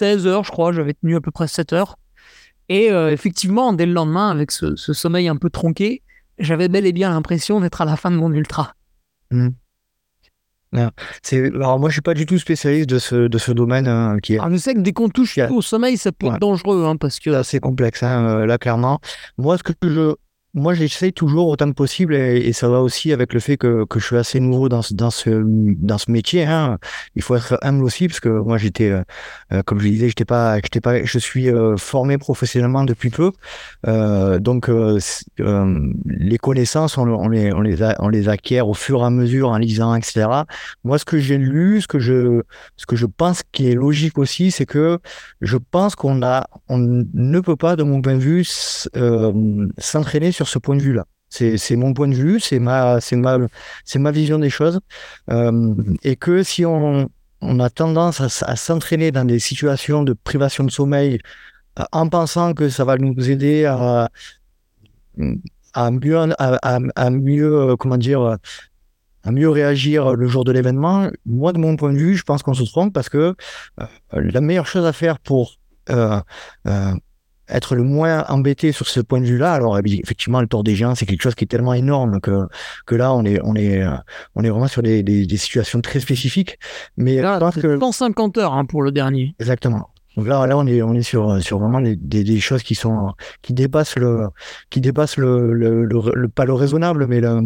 16h, je crois. J'avais tenu à peu près 7 heures. Et euh, effectivement, dès le lendemain, avec ce, sommeil un peu tronqué, j'avais bel et bien l'impression d'être à la fin de mon ultra. Mmh. Alors moi je suis pas du tout spécialiste de ce de ce domaine hein, qui est. Alors, je sais que dès qu'on touche au sommeil, ça peut être dangereux hein, parce que. C'est complexe hein, euh, là clairement. Moi ce que je moi, j'essaie toujours autant que possible, et, ça va aussi avec le fait que, que je suis assez nouveau dans, dans, ce, dans ce métier. Hein. Il faut être humble aussi, parce que moi, j'étais, euh, euh, comme je disais, j'étais pas, j'étais pas, je suis euh, formé professionnellement depuis peu. donc, les connaissances, on, on, les, on, les on les acquiert au fur et à mesure en lisant, etc. Moi, ce que j'ai lu, ce que je, ce que je pense qui est logique aussi, c'est que je pense qu'on a, on ne peut pas, de mon point de vue, s'entraîner sur ce point de vue-là. C'est mon point de vue, c'est ma, ma, ma vision des choses. Euh, et que si on, on a tendance à, s'entraîner dans des situations de privation de sommeil euh, en pensant que ça va nous aider à, à mieux, à, mieux euh, comment dire, à mieux réagir le jour de l'événement, moi, de mon point de vue, je pense qu'on se trompe parce que la meilleure chose à faire pour être le moins embêté sur ce point de vue-là. Alors effectivement, le Tour des Géants, c'est quelque chose qui est tellement énorme que que là, on est on est euh, on est vraiment sur des, des, des situations très spécifiques. Mais là, que 150 heures hein, pour le dernier. Exactement. Donc là, là, on est on est sur sur vraiment des, des, choses qui sont qui dépassent le qui dépassent le, le, le, pas le raisonnable, mais le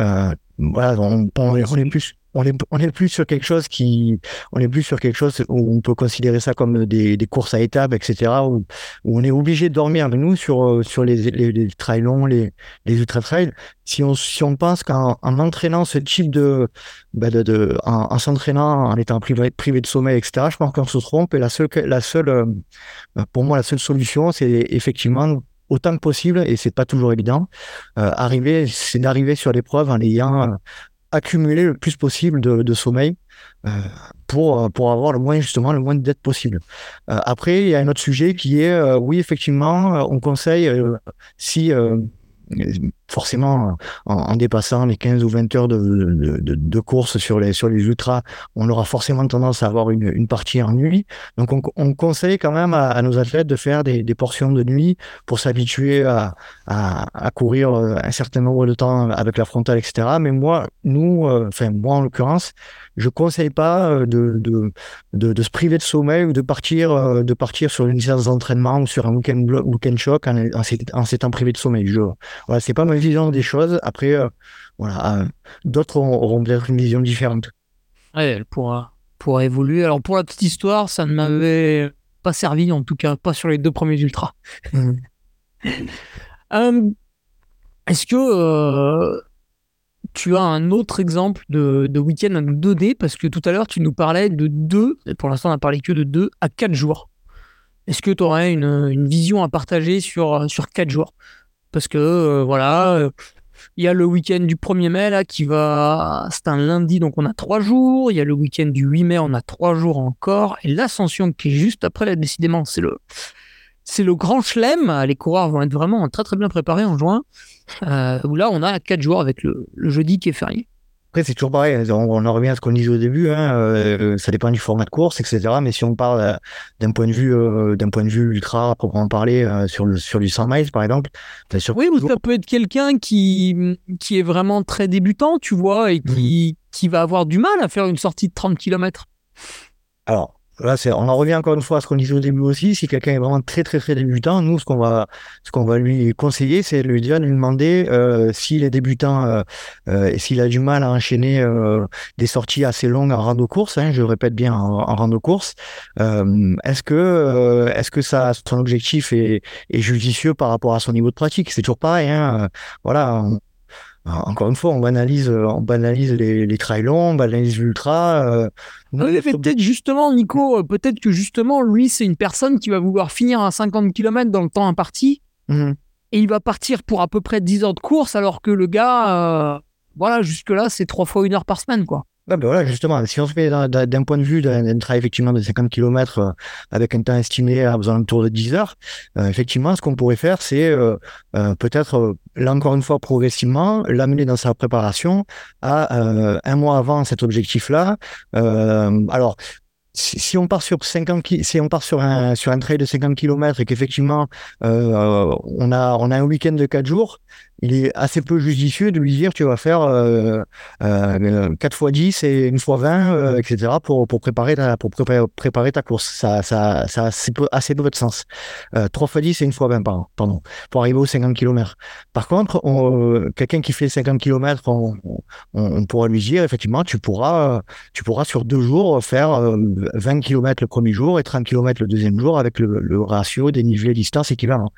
euh, voilà, on, on, est plus on est on est plus sur quelque chose qui on est plus sur quelque chose où on peut considérer ça comme des, des courses à étapes etc où, où on est obligé de dormir nous sur euh, sur les les, les trails longs les les ultra trails. Si on si on pense qu'en en entraînant ce type de bah de, de en, en s'entraînant en étant privé privé de sommeil etc je pense qu'on se trompe et la seule la seule euh, pour moi la seule solution c'est effectivement autant que possible et c'est pas toujours évident euh, arriver c'est d'arriver sur l'épreuve en ayant accumuler le plus possible de, sommeil euh, pour, pour avoir le moins, justement, le moins de dettes possible. Euh, après, il y a un autre sujet qui est, euh, oui, effectivement, on conseille, si forcément, en, dépassant les 15 ou 20 heures de, de, course sur les, sur les ultras, on aura forcément tendance à avoir une, une partie en nuit. Donc, on, on conseille quand même à, nos athlètes de faire des, des portions de nuit pour s'habituer à, à, courir un certain nombre de temps avec la frontale, etc. Mais moi, nous, enfin, moi en l'occurrence, je conseille pas euh, de, de, de, se priver de sommeil ou de partir, euh, de partir sur une séance d'entraînement ou sur un week-end week choc en, en, s'étant privé de sommeil. Je, voilà, c'est pas ma vision des choses. Après, euh, voilà, d'autres auront peut-être une vision différente. Ouais, elle pourra, pourra évoluer. Alors, pour la petite histoire, ça ne m'avait pas servi, en tout cas, pas sur les deux premiers ultras. Mmh. Est-ce que tu as un autre exemple de, de week-end en 2D parce que tout à l'heure, tu nous parlais de 2, pour l'instant, on n'a parlé que de 2 à 4 jours. Est-ce que tu aurais une, une, vision à partager sur, sur 4 jours? Parce que, euh, voilà, il y a le week-end du 1er mai, là, qui va. C'est un lundi, donc on a 3 jours. Il y a le week-end du 8 mai, on a 3 jours encore. Et l'ascension qui est juste après, là, décidément, c'est le. C'est le grand chelem. Les coureurs vont être vraiment très très bien préparés en juin. Euh, où là, on a 4 jours avec le jeudi qui est férié. Après, c'est toujours pareil. On, on, en revient à ce qu'on disait au début. Hein, euh, ça dépend du format de course, etc. Mais si on parle euh, d'un point de vue, euh, d'un point de vue ultra à proprement parler, euh, sur le sur du 100 miles, par exemple. Sûr oui, ou ça peut être quelqu'un qui qui est vraiment très débutant, tu vois, et qui mmh. qui va avoir du mal à faire une sortie de 30 km. Alors, Là, on en revient encore une fois à ce qu'on disait au début aussi. Si quelqu'un est vraiment très très très débutant, nous, ce qu'on va, ce qu'on va lui conseiller, c'est lui dire, lui demander euh, s'il est débutant euh, euh, et s'il a du mal à enchaîner euh, des sorties assez longues en rando course. Hein, je répète bien en, en rando course. Euh, est-ce que, euh, est-ce que ça, son objectif est, est, judicieux par rapport à son niveau de pratique? C'est toujours pareil. Hein, voilà. Encore une fois, on banalise, on banalise les, les trails longs, on banalise l'ultra. Euh, peut-être justement, Nico, euh, peut-être que justement, lui, c'est une personne qui va vouloir finir à 50 km dans le temps imparti. Mmh. Et il va partir pour à peu près 10 heures de course, alors que le gars, euh, voilà, jusque-là, c'est trois fois une heure par semaine, quoi. Ben voilà, justement, si on se fait d'un point de vue d'un travail effectivement de 50 km euh, avec un temps estimé à besoin autour de 10 heures, euh, effectivement, ce qu'on pourrait faire, c'est euh, euh peut-être, euh, là encore une fois, progressivement, l'amener dans sa préparation à un mois avant cet objectif-là. alors, si, si, on part sur 50 si on part sur un sur un trail de 50 km et qu'effectivement euh, on a on a un week-end de 4 jours il est assez peu judicieux de lui dire tu vas faire euh, euh, 4 fois 10 et une fois 20 euh, etc pour pour préparer ta pour préparer, préparer ta course. Ça ça ça c'est assez peu de sens. Euh, 3 fois 10 et une fois 20 pardon, pardon pour arriver aux 50 km par contre euh, quelqu'un qui fait 50 km on, on, on, pourra lui dire effectivement tu pourras tu pourras sur deux jours faire 20 km le premier jour et 30 km le deuxième jour avec le, le ratio des niveaux distance équivalent.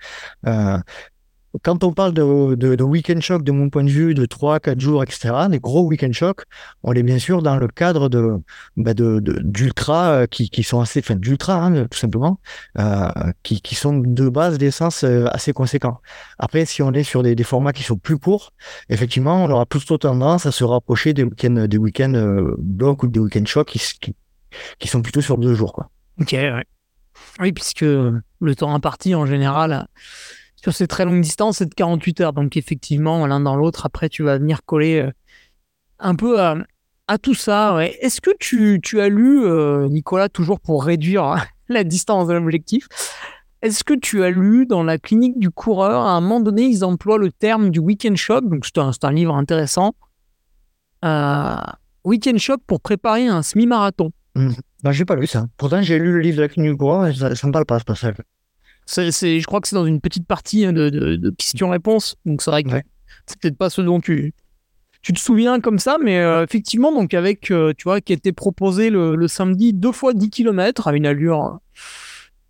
Quand on parle de, de, de week-end shock, de mon point de vue, de 3, 4 jours, etc., des gros week-end shock, on est bien sûr dans le cadre de, bah d'ultra euh, qui, qui sont assez, enfin, d'ultra, hein, tout simplement, euh, qui, qui sont de base d'essence euh, assez conséquents. Après, si on est sur des, des, formats qui sont plus courts, effectivement, on aura plutôt tendance à se rapprocher des week-ends, des week-ends euh, blocs ou des week-end shock qui, qui, qui sont plutôt sur deux jours. Quoi. Ok, ouais. Oui, puisque le temps imparti en général sur ces très longues distances, c'est de 48 heures. Donc effectivement, l'un dans l'autre, après, tu vas venir coller euh, un peu à, tout ça. Est-ce que tu, as lu, euh, Nicolas, toujours pour réduire la distance de l'objectif, est-ce que tu as lu dans la clinique du coureur, à un moment donné, ils emploient le terme du week-end shock, donc c'est un, livre intéressant, euh, week-end shock pour préparer un semi-marathon. Mmh. Ben, j'ai pas lu ça. Pourtant, j'ai lu le livre de la clinique du coureur et ça, ça me parle pas ce passage. C'est, c'est, je crois que c'est dans une petite partie hein, de, de, de questions-réponses, donc c'est vrai que ouais. c'est peut-être pas ce dont tu, tu te souviens comme ça, mais euh, effectivement, donc avec, euh, tu vois, qui était proposé le, samedi deux fois 10 km à une allure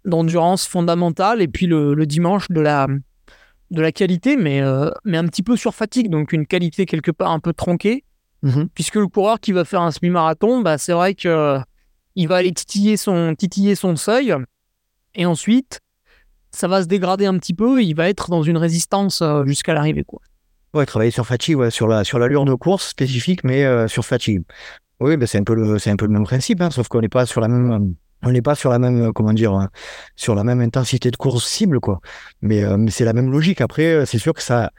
d'endurance fondamentale, et puis le, dimanche de la, de la qualité, mais, euh, mais un petit peu sur fatigue, donc une qualité quelque part un peu tronquée, mhm. puisque le coureur qui va faire un semi-marathon, bah, c'est vrai que il va aller titiller son, titiller son seuil, et ensuite, ça va se dégrader un petit peu, et il va être dans une résistance jusqu'à l'arrivée, quoi. Ouais, travailler sur fatigue, ouais, sur la sur l'allure de course spécifique, mais euh, sur fatigue. Oui, ben c'est un peu le c'est un peu le même principe, hein, sauf qu'on n'est pas sur la même on n'est pas sur la même comment dire hein, sur la même intensité de course cible quoi. Mais euh, mais c'est la même logique. Après, euh, c'est sûr que ça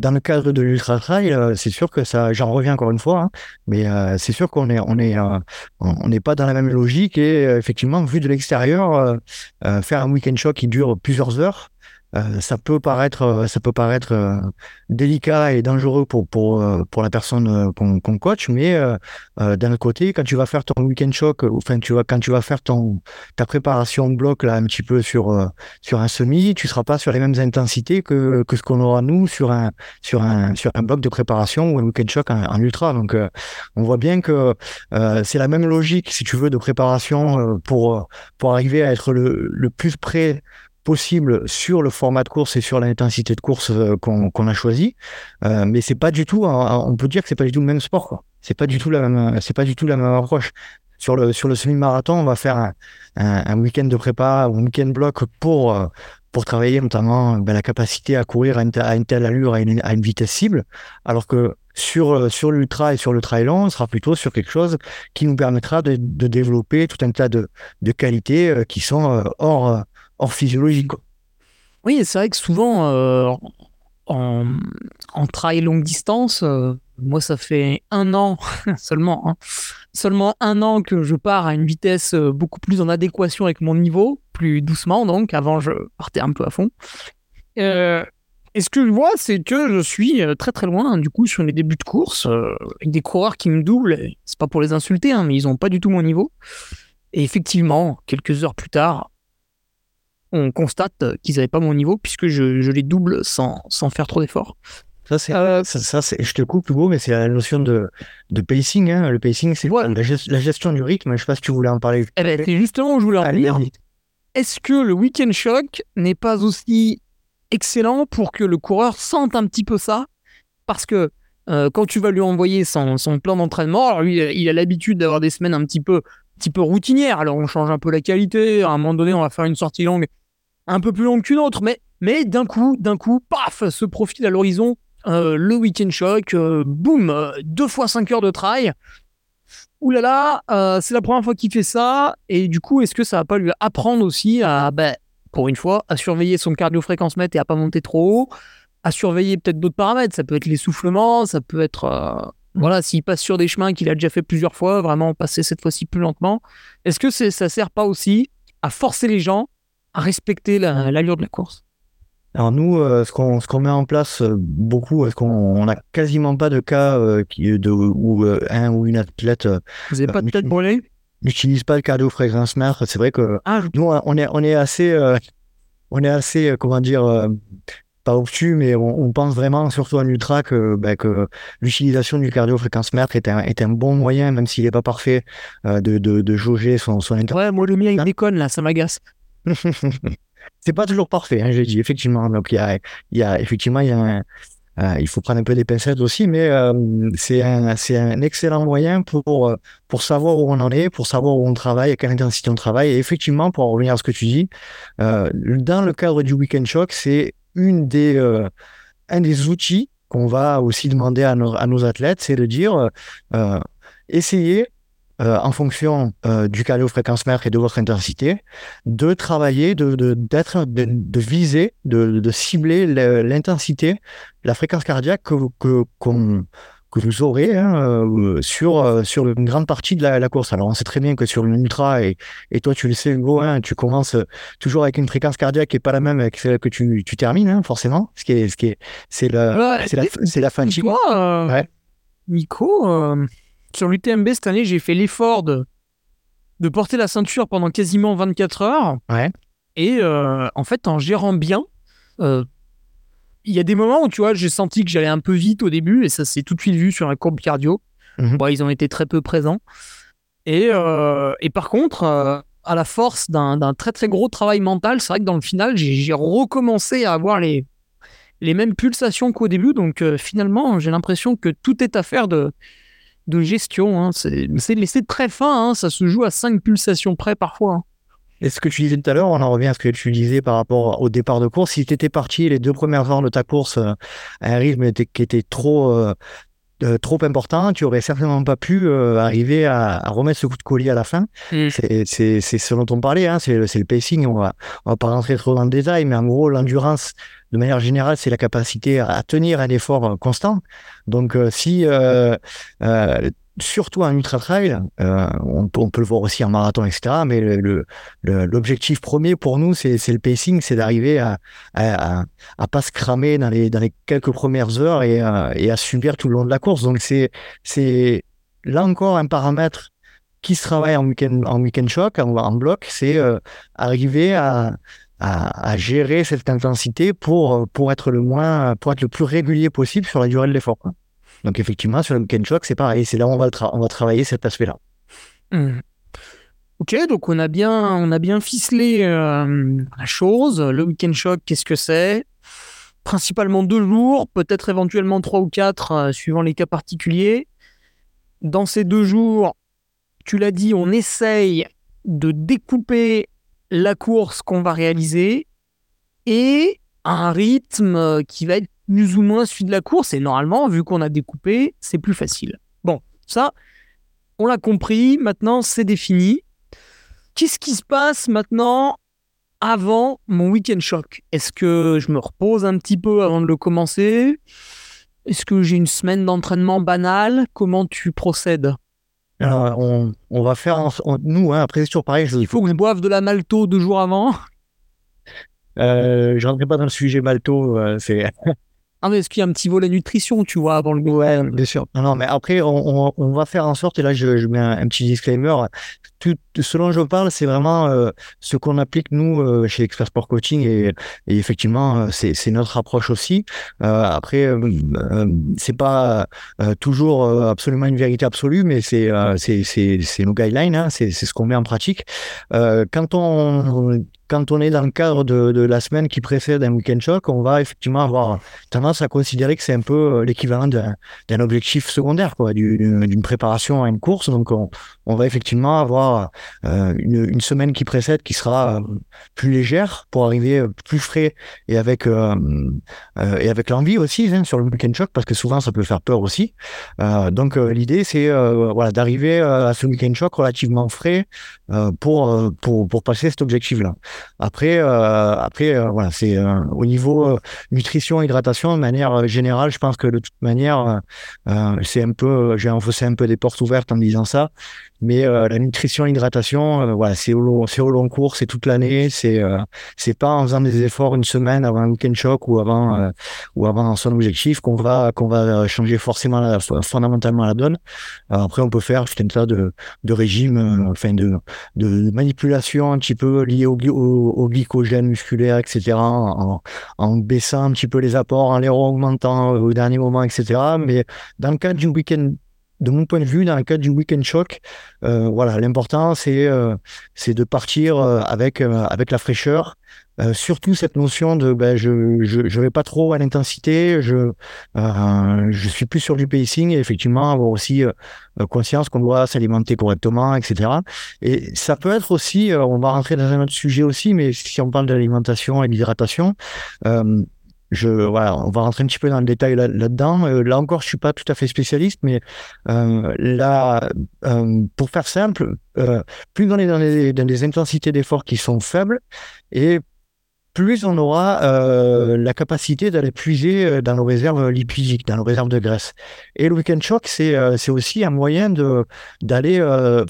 dans le cadre de l'ultra trail, c'est sûr que ça j'en reviens encore une fois, hein, mais c'est sûr qu'on est on est on n'est pas dans la même logique et effectivement vu de l'extérieur, faire un week-end shock qui dure plusieurs heures. Euh, ça peut paraître, euh, ça peut paraître euh, délicat et dangereux pour pour pour la personne qu'on coach, mais d'un autre côté, quand tu vas faire ton week-end choc, enfin tu vas quand tu vas faire ton ta préparation bloc là un petit peu sur sur un semi, tu seras pas sur les mêmes intensités que que ce qu'on aura nous sur un sur un sur un bloc de préparation ou un week-end choc en, ultra. Donc on voit bien que c'est la même logique si tu veux de préparation pour pour arriver à être le le plus près possible sur le format de course et sur l'intensité de course euh, qu'on a choisi. Euh, mais c'est pas du tout, on peut dire que c'est pas du tout le même sport. C'est pas du tout la même, c'est pas du tout la même approche. Sur le sur le semi-marathon, on va faire un, week-end de prépa un week-end bloc pour euh, pour travailler notamment ben, la capacité à courir à une, telle allure, à une, à une, vitesse cible, alors que sur, sur l'ultra et sur le trail long, on sera plutôt sur quelque chose qui nous permettra de, de développer tout un tas de, de qualités qui sont hors, hors physiologique. Oui, c'est vrai que souvent, euh, en, en, trail longue distance, euh, moi, ça fait un an seulement, hein, seulement un an que je pars à une vitesse euh, beaucoup plus en adéquation avec mon niveau, plus doucement donc. Avant, je partais un peu à fond. et ce que je vois, c'est que je suis très très loin, du coup, sur les débuts de course, avec des coureurs qui me doublent. C'est pas pour les insulter, hein, mais ils n'ont pas du tout mon niveau. Et effectivement, quelques heures plus tard, on constate qu'ils n'avaient pas mon niveau puisque je, les double sans, sans faire trop d'efforts. Ça, c'est, euh, ça, c'est, je te coupe, Hugo, mais c'est la notion de, de pacing. Hein. Le pacing, c'est la, gestion du rythme. Je ne sais pas si tu voulais en parler. Eh ben, c'est justement où je voulais en parler. Est-ce que le week-end shock n'est pas aussi excellent pour que le coureur sente un petit peu ça? Parce que euh, quand tu vas lui envoyer son, son plan d'entraînement, alors lui, il a l'habitude d'avoir des semaines un petit peu, un petit peu routinières. Alors on change un peu la qualité. À un moment donné, on va faire une sortie longue un peu plus longue qu'une autre, mais, mais d'un coup, d'un coup, paf, se profile à l'horizon euh, le week-end shock, euh, boum, euh, deux fois cinq heures de trail. Ouh là là, c'est la première fois qu'il fait ça, et du coup, est-ce que ça va pas lui apprendre aussi à, ben, pour une fois, à surveiller son cardio-fréquence mètre et à pas monter trop haut, à surveiller peut-être d'autres paramètres, ça peut être l'essoufflement, ça peut être voilà, s'il passe sur des chemins qu'il a déjà fait plusieurs fois, vraiment passer cette fois-ci plus lentement, est-ce que ça sert pas aussi à forcer les gens à respecter l'allure de la course alors nous, euh, ce qu'on ce qu'on met en place euh, beaucoup, est-ce qu'on n'a quasiment pas de cas euh, qui, de, où un ou une athlète vous n'avez pas de tête brûlée? n'utilise pas le cardio fréquence mètre. C'est vrai que ah, nous on est on est assez on est assez comment dire pas obtus, mais on, pense vraiment, surtout en ultra, que, bah, que l'utilisation du cardio fréquence mètre est un, est un bon moyen, même s'il n'est pas parfait, de, de, de, jauger son, son Ouais, moi le mien il déconne là, ça m'agace. c'est pas toujours parfait, hein, j'ai dit, effectivement. Donc, il y a, y a effectivement, euh, il faut prendre un peu des pincettes aussi, mais euh, c'est un, un excellent moyen pour, euh, pour savoir où on en est, pour savoir où on travaille, à quelle intensité on travaille. Et effectivement, pour revenir à ce que tu dis, dans le cadre du Weekend Shock, c'est une des, un des outils qu'on va aussi demander à nos, à nos athlètes, c'est de dire, essayez euh, en fonction euh, du cardio-fréquence mètre et de votre intensité, de travailler, de, de, d'être, de, viser, de, de cibler l'intensité, la fréquence cardiaque que, que, que vous aurez hein, euh, sur, sur une grande partie de la, course. Alors, on sait très bien que sur une ultra, et, et toi, tu le sais, Hugo, hein, tu commences toujours avec une fréquence cardiaque qui n'est pas la même avec celle que tu, tu termines, hein, forcément. Ce qui est, ce qui est, c'est, la, c'est, la, c'est la fin de quoi, ouais. Nico, sur l'UTMB cette année, j'ai fait l'effort de, de porter la ceinture pendant quasiment 24 heures. Ouais. Et euh, en fait, en gérant bien, euh, il y a des moments où tu vois, j'ai senti que j'allais un peu vite au début et ça s'est tout de suite vu sur la courbe cardio. Mhm. Bon, ils ont été très peu présents. Et, euh, et par contre, à la force d'un très très gros travail mental, c'est vrai que dans le final, j'ai recommencé à avoir les, les mêmes pulsations qu'au début. Donc finalement, j'ai l'impression que tout est affaire de, de gestion. hein. C'est mais c'est très fin, hein. ça se joue à 5 pulsations près parfois. hein. Et ce que tu disais tout à l'heure, on en revient à ce que tu disais par rapport au départ de course. Si tu étais parti les deux premières heures de ta course euh, à un rythme qui était trop, euh, euh, trop important, tu aurais certainement pas pu euh, arriver à, à remettre ce coup de collier à la fin. Mm. C'est c'est- c'est ce dont on parlait, hein, c'est le, c'est le pacing. On va, on va pas rentrer trop dans le détail, mais en gros, l'endurance, de manière générale, c'est la capacité à, tenir un effort euh, constant. Donc, euh, si, euh, surtout en ultra trail, euh, on, peut- on peut le voir aussi en marathon, etc. Mais le- le- l'objectif premier pour nous, c'est le pacing, c'est d'arriver à, à, à, pas se cramer dans les, dans les quelques premières heures et, à- et à subir tout le long de la course. Donc, c'est c'est là encore un paramètre qui se travaille en week-end en week choc, en, en bloc, c'est euh, arriver à, à, gérer cette intensité pour, euh, pour être le moins, pour être le plus régulier possible sur la durée de l'effort. Donc effectivement, sur le week-end choc, c'est pareil. C'est là où on va, on va travailler cet aspect-là. Hmm. Ok, donc on a bien, on a bien ficelé euh, la chose. Le week-end choc, qu'est-ce que c'est? Principalement deux jours, peut-être éventuellement trois ou quatre, euh, suivant les cas particuliers. Dans ces deux jours, tu l'as dit, on essaye de découper la course qu'on va réaliser et un rythme euh, qui va être plus ou moins celui de la course. Et normalement, vu qu'on a découpé, c'est plus facile. Bon, ça, on l'a compris, maintenant c'est défini. Qu'est-ce qui se passe maintenant avant mon week-end choc? Est-ce que je me repose un petit peu avant de le commencer? Est-ce que j'ai une semaine d'entraînement banale? Comment tu procèdes? Alors, on, on va faire, en- on- nous, hein, après c'est toujours pareil. Je, Il faut je boive de la malto deux jours avant? Euh, je rentrerai pas dans le sujet malto. euh, c'est Ah mais est-ce qu'il y a un petit volet nutrition, tu vois, avant le Ouais, bien sûr. Non, non, mais après, on, on, on va faire en sorte, et là, je, je mets un, un petit disclaimer. Tout, ce dont je parle, c'est vraiment euh, ce qu'on applique, nous, euh, chez Expert Sport Coaching, et, et effectivement, euh, c'est c'est notre approche aussi. Euh, après, euh, euh, c'est pas euh, toujours euh, absolument une vérité absolue, mais c'est euh, c'est c'est c'est nos guidelines, hein, c'est c'est ce qu'on met en pratique. Euh, quand on quand on est dans le cadre de, la semaine qui précède un week-end choc, on va effectivement avoir tendance à considérer que c'est un peu euh, l'équivalent d'un objectif secondaire, quoi, du- d'une préparation à une course. Donc, on, va effectivement avoir euh, une, semaine qui précède qui sera euh, plus légère pour arriver plus frais et avec et avec l'envie aussi hein, sur le week-end choc parce que souvent ça peut faire peur aussi. Donc, l'idée c'est voilà d'arriver à ce week-end choc relativement frais pour pour pour passer cet objectif-là. Après, euh, après euh, voilà, c'est euh, au niveau euh, nutrition, hydratation, de manière euh, générale, je pense que de toute manière, euh, c'est un peu, j'ai enfoncé un peu des portes ouvertes en disant ça, mais euh, la nutrition, hydratation, euh, voilà, c'est au long, c'est au long cours, c'est toute l'année, c'est, euh, c'est pas en faisant des efforts une semaine avant un week-end choc ou avant, euh, ou avant son objectif qu'on va, qu'on va euh, changer forcément, la, fondamentalement la donne. Alors après, on peut faire tout un tas de, de régimes, euh, enfin de, de manipulation un petit peu liées au, au, au glycogène musculaire, etc. En, en baissant un petit peu les apports, en les augmentant au dernier moment, etc. Mais dans le cadre du week-end, de mon point de vue, dans le cadre du week-end choc, euh, voilà, l'important c'est euh, c'est de partir euh, avec euh, avec la fraîcheur. Euh, surtout cette notion de ben, je, je je vais pas trop à l'intensité, je euh, je suis plus sur du pacing et effectivement avoir aussi conscience qu'on doit s'alimenter correctement, etc. Et ça peut être aussi, on va rentrer dans un autre sujet aussi, mais si on parle de l'alimentation et de l'hydratation, euh, je, voilà, on va rentrer un petit peu dans le détail là- là-dedans. Euh, là encore, je suis pas tout à fait spécialiste, mais euh, là, euh, pour faire simple, euh, plus on est dans des, dans des intensités d'effort qui sont faibles, et plus on aura euh, la capacité d'aller puiser euh, dans nos réserves lipidiques, dans nos réserves de graisse. Et le week-end shock, c'est euh, aussi un moyen d'aller euh,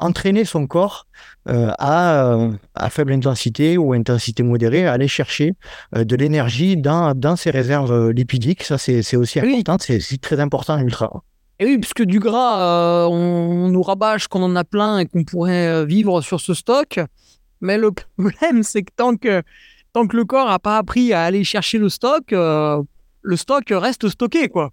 entraîner son corps à, à faible intensité ou intensité modérée, à aller chercher de l'énergie dans, dans ses réserves lipidiques. Ça, c'est aussi Oui. important, c'est c'est très important ultra. Et oui, puisque du gras, on, on nous rabâche qu'on en a plein et qu'on pourrait vivre sur ce stock. Mais le problème, c'est que tant que tant que le corps n'a pas appris à aller chercher le stock, le stock reste stocké, quoi.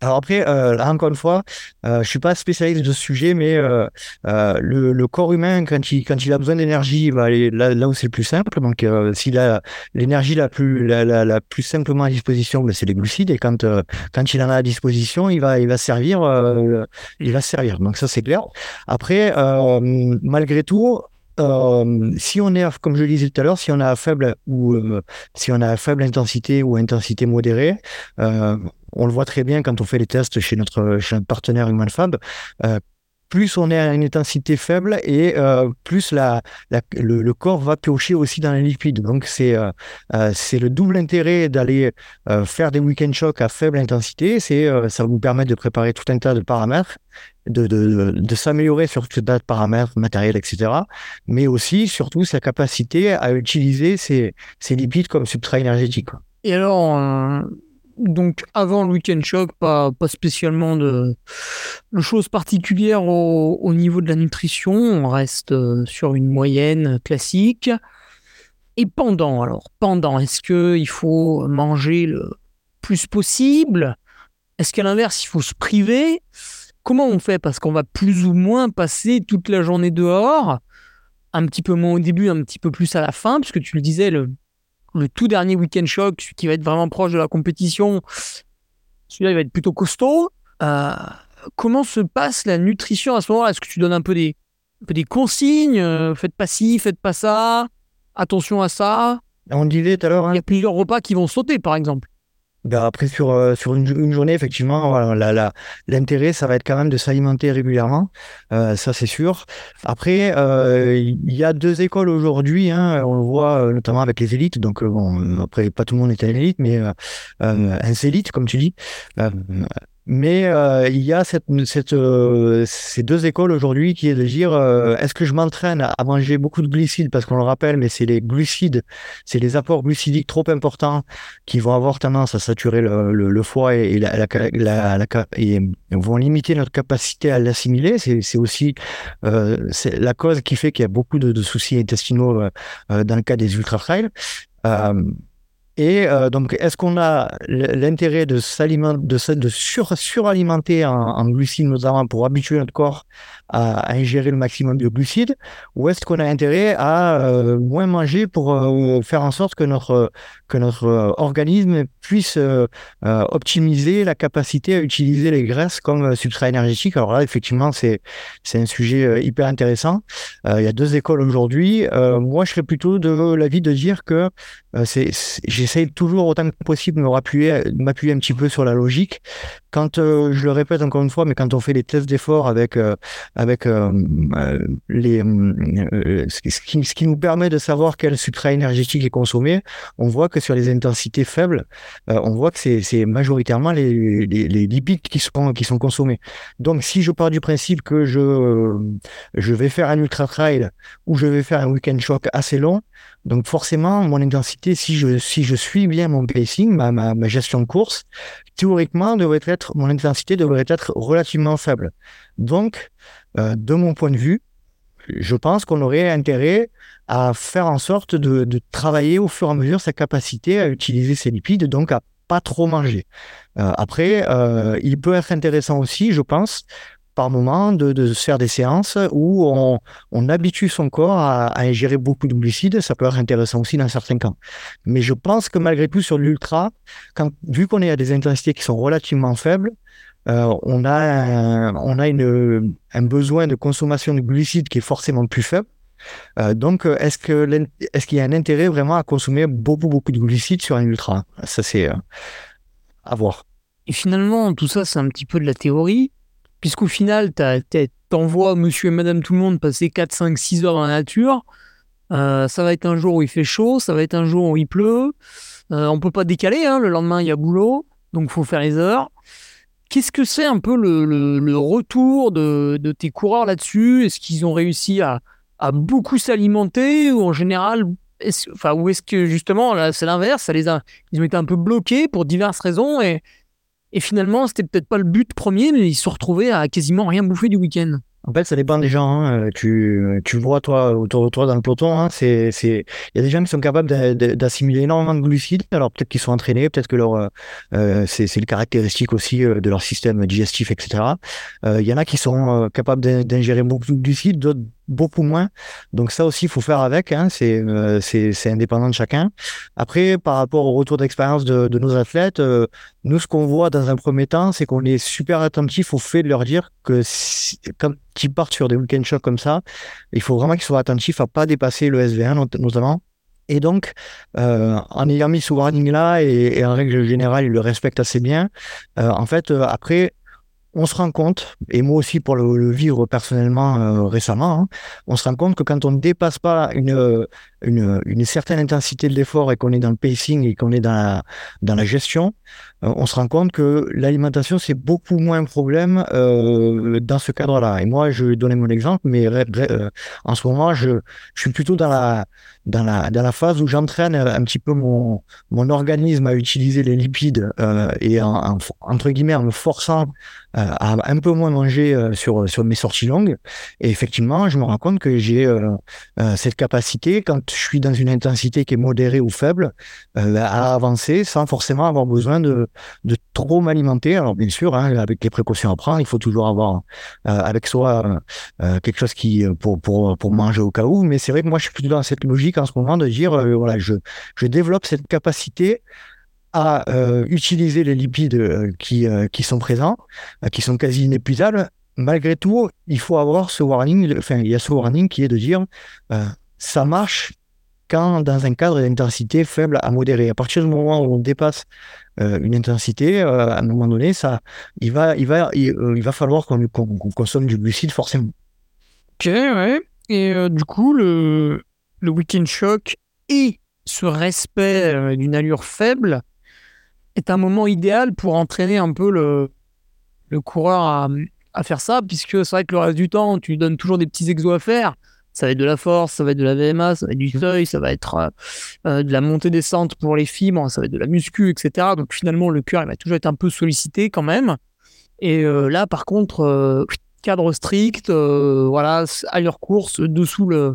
Alors après, euh, encore une fois, euh, je suis pas spécialiste de ce sujet, mais euh, euh le, corps humain, quand il, quand il a besoin d'énergie, il va aller là, où c'est le plus simple. Donc, euh, s'il a l'énergie la plus, la, la, la, plus simplement à disposition, ben, c'est les glucides. Et quand, euh, quand il en a à disposition, il va, il va servir, il va servir. Donc ça, c'est clair. Après, malgré tout, euh, si on est, comme je le disais tout à l'heure, si on a faible ou euh, si on a faible intensité ou intensité modérée, euh, on le voit très bien quand on fait les tests chez notre, chez notre partenaire HumanFab. Euh, plus on est à une intensité faible et euh, plus le, corps va piocher aussi dans les lipides. Donc c'est euh, c'est le double intérêt d'aller faire des week-end shocks à faible intensité. C'est ça vous permettre de préparer tout un tas de paramètres de, de, de s'améliorer sur tout tas de paramètres matériels, etc. Mais aussi, surtout, sa capacité à utiliser ces, ces lipides comme substrat énergétique. Et alors, euh, donc avant le week-end shock, pas, pas spécialement de, choses particulières au, au, niveau de la nutrition. On reste euh, sur une moyenne classique. Et pendant, alors, pendant, est-ce qu'il faut manger le plus possible? Est-ce qu'à l'inverse, il faut se priver? Comment on fait? Parce qu'on va plus ou moins passer toute la journée dehors, un petit peu moins au début, un petit peu plus à la fin, puisque tu le disais, le, le tout dernier week-end choc, qui va être vraiment proche de la compétition, celui-là, il va être plutôt costaud. Euh, comment se passe la nutrition à ce moment-là? Est-ce que tu donnes un peu des, un peu des consignes euh, Faites pas ci, faites pas ça, attention à ça? On disait tout à l'heure. Hein. Il y a plusieurs repas qui vont sauter, par exemple. Ben après, sur, euh, sur une, une, journée, effectivement, voilà, l'intérêt, ça va être quand même de s'alimenter régulièrement. Euh, ça, c'est sûr. Après, euh, il y a deux écoles aujourd'hui. Hein, on le voit euh, notamment avec les élites. Donc, bon, après, pas tout le monde est un élite, mais un élite, comme tu dis. Mais euh, il y a cette, cette, euh, ces deux écoles aujourd'hui qui est de dire euh, est-ce que je m'entraîne à manger beaucoup de glucides? Parce qu'on le rappelle, mais c'est les glucides, c'est les apports glucidiques trop importants qui vont avoir tendance à saturer le, le, le foie et, et, la, la, la, et vont limiter notre capacité à l'assimiler. C'est aussi euh, la cause qui fait qu'il y a beaucoup de, de soucis intestinaux euh, dans le cas des ultra trails. Et euh, donc, est-ce qu'on a l'intérêt de s'alimenter, de, de sur, suralimenter en, en, glucides notamment pour habituer notre corps à, à ingérer le maximum de glucides, ou est-ce qu'on a intérêt à euh, moins manger pour euh, faire en sorte que notre que notre euh, organisme puisse euh, optimiser la capacité à utiliser les graisses comme substrat énergétique? Alors là, effectivement, c'est c'est un sujet hyper intéressant. il y a deux écoles aujourd'hui. moi, je serais plutôt de l'avis de dire que j'essaye toujours autant que possible de m'appuyer un petit peu sur la logique. Quand euh, je le répète encore une fois, mais quand on fait les tests d'effort avec euh, avec euh, les ce qui, ce qui nous permet de savoir quel substrat énergétique est consommé, on voit que sur les intensités faibles, on voit que c'est majoritairement les, les, lipides qui sont qui sont consommés. Donc si je pars du principe que je je vais faire un ultra trail ou je vais faire un week-end shock assez long, donc forcément, mon intensité, si je, si je suis bien mon pacing, ma, ma, ma gestion de course, théoriquement, devrait être, mon intensité devrait être relativement faible. Donc, euh, de mon point de vue, je pense qu'on aurait intérêt à faire en sorte de, travailler au fur et à mesure sa capacité à utiliser ces lipides, donc à pas trop manger. Euh, après, euh, il peut être intéressant aussi, je pense, par moment de, de, faire des séances où on, on habitue son corps à, ingérer beaucoup de glucides. Ça peut être intéressant aussi dans certains cas. Mais je pense que malgré tout, sur l'ultra, vu qu'on est à des intensités qui sont relativement faibles, euh, on a, un, on a une, un besoin de consommation de glucides qui est forcément plus faible. Euh, donc, est-ce que est-ce qu'il y a un intérêt vraiment à consommer beaucoup beaucoup de glucides sur un ultra? Ça, c'est euh, à voir. Et finalement, tout ça, c'est un petit peu de la théorie puisqu'au final, t'envoies monsieur et madame tout le monde passer 4, 5, 6 heures dans la nature. Euh, ça va être un jour où il fait chaud, ça va être un jour où il pleut. Euh, on peut pas décaler, hein, le lendemain il y a boulot, donc faut faire les heures. Qu'est-ce que c'est un peu le, retour de, tes coureurs là-dessus? Est-ce qu'ils ont réussi à, beaucoup s'alimenter ou en général, est enfin, ou est-ce que justement c'est l'inverse, ils ont été un peu bloqués pour diverses raisons et et finalement, c'était peut-être pas le but premier, mais ils se sont retrouvés à quasiment rien bouffer du week-end. En fait, ça dépend des gens. Hein. Tu, tu vois, toi, autour de toi, dans le peloton, hein, il y a des gens qui sont capables d'assimiler énormément de glucides. Alors, peut-être qu'ils sont entraînés, peut-être que euh, euh c'est, c'est le caractéristique aussi euh, de leur système digestif, etc. Euh, il y en a qui sont capables d'ingérer beaucoup de glucides, d'autres beaucoup moins. Donc ça aussi, il faut faire avec. Hein. C'est, c'est, c'est indépendant de chacun. Après, par rapport au retour d'expérience de, de, nos athlètes, nous, ce qu'on voit dans un premier temps, c'est qu'on est super attentif au fait de leur dire que si, quand ils partent sur des week-end shocks comme ça, il faut vraiment qu'ils soient attentifs à pas dépasser le SV1 notamment. Et donc, euh, en ayant mis ce warning-là et, en règle générale, ils le respectent assez bien, euh, en fait, euh, après, on se rend compte, et moi aussi pour le, vivre personnellement récemment, hein, on se rend compte que quand on ne dépasse pas une, une, une certaine intensité de l'effort et qu'on est dans le pacing et qu'on est dans la, dans la gestion, euh, on se rend compte que l'alimentation, c'est beaucoup moins un problème euh, dans ce cadre-là. Et moi, je vais donner mon exemple, mais euh, en ce moment, je, je, suis plutôt dans la, dans la, dans la phase où j'entraîne un petit peu mon, mon organisme à utiliser les lipides euh, et en, entre guillemets en me forçant à un peu moins manger sur, sur mes sorties longues. Et effectivement, je me rends compte que j'ai cette capacité, quand je suis dans une intensité qui est modérée ou faible, à avancer sans forcément avoir besoin de, de trop m'alimenter. Alors bien sûr, hein, avec les précautions à prendre, il faut toujours avoir euh, avec soi euh, euh, quelque chose qui pour, pour, pour manger au cas où. Mais c'est vrai que moi, je suis plutôt dans cette logique en ce moment de dire, voilà, je, je développe cette capacité à utiliser les lipides qui, qui sont présents, qui sont quasi inépuisables. Malgré tout, il faut avoir ce warning, enfin, il y a ce warning qui est de dire, ça marche quand dans un cadre d'intensité faible à modérée. À partir du moment où on dépasse euh, une intensité, euh, à un moment donné, ça, il va, il va, il, euh, va falloir qu'on consomme du glucide forcément. Ok, ouais. Et du coup, le, le week-end shock et ce respect d'une allure faible est un moment idéal pour entraîner un peu le, le coureur à, à faire ça, puisque c'est vrai que le reste du temps, tu donnes toujours des petits exos à faire ça va être de la force, ça va être de la VMA, ça va être du mhm. seuil, ça va être euh, euh, de la montée-descente pour les fibres, ça va être de la muscu, etc. Donc finalement, le cœur, il va toujours être un peu sollicité quand même. Et euh, là, par contre, cadre strict, voilà, à leur course, dessous le,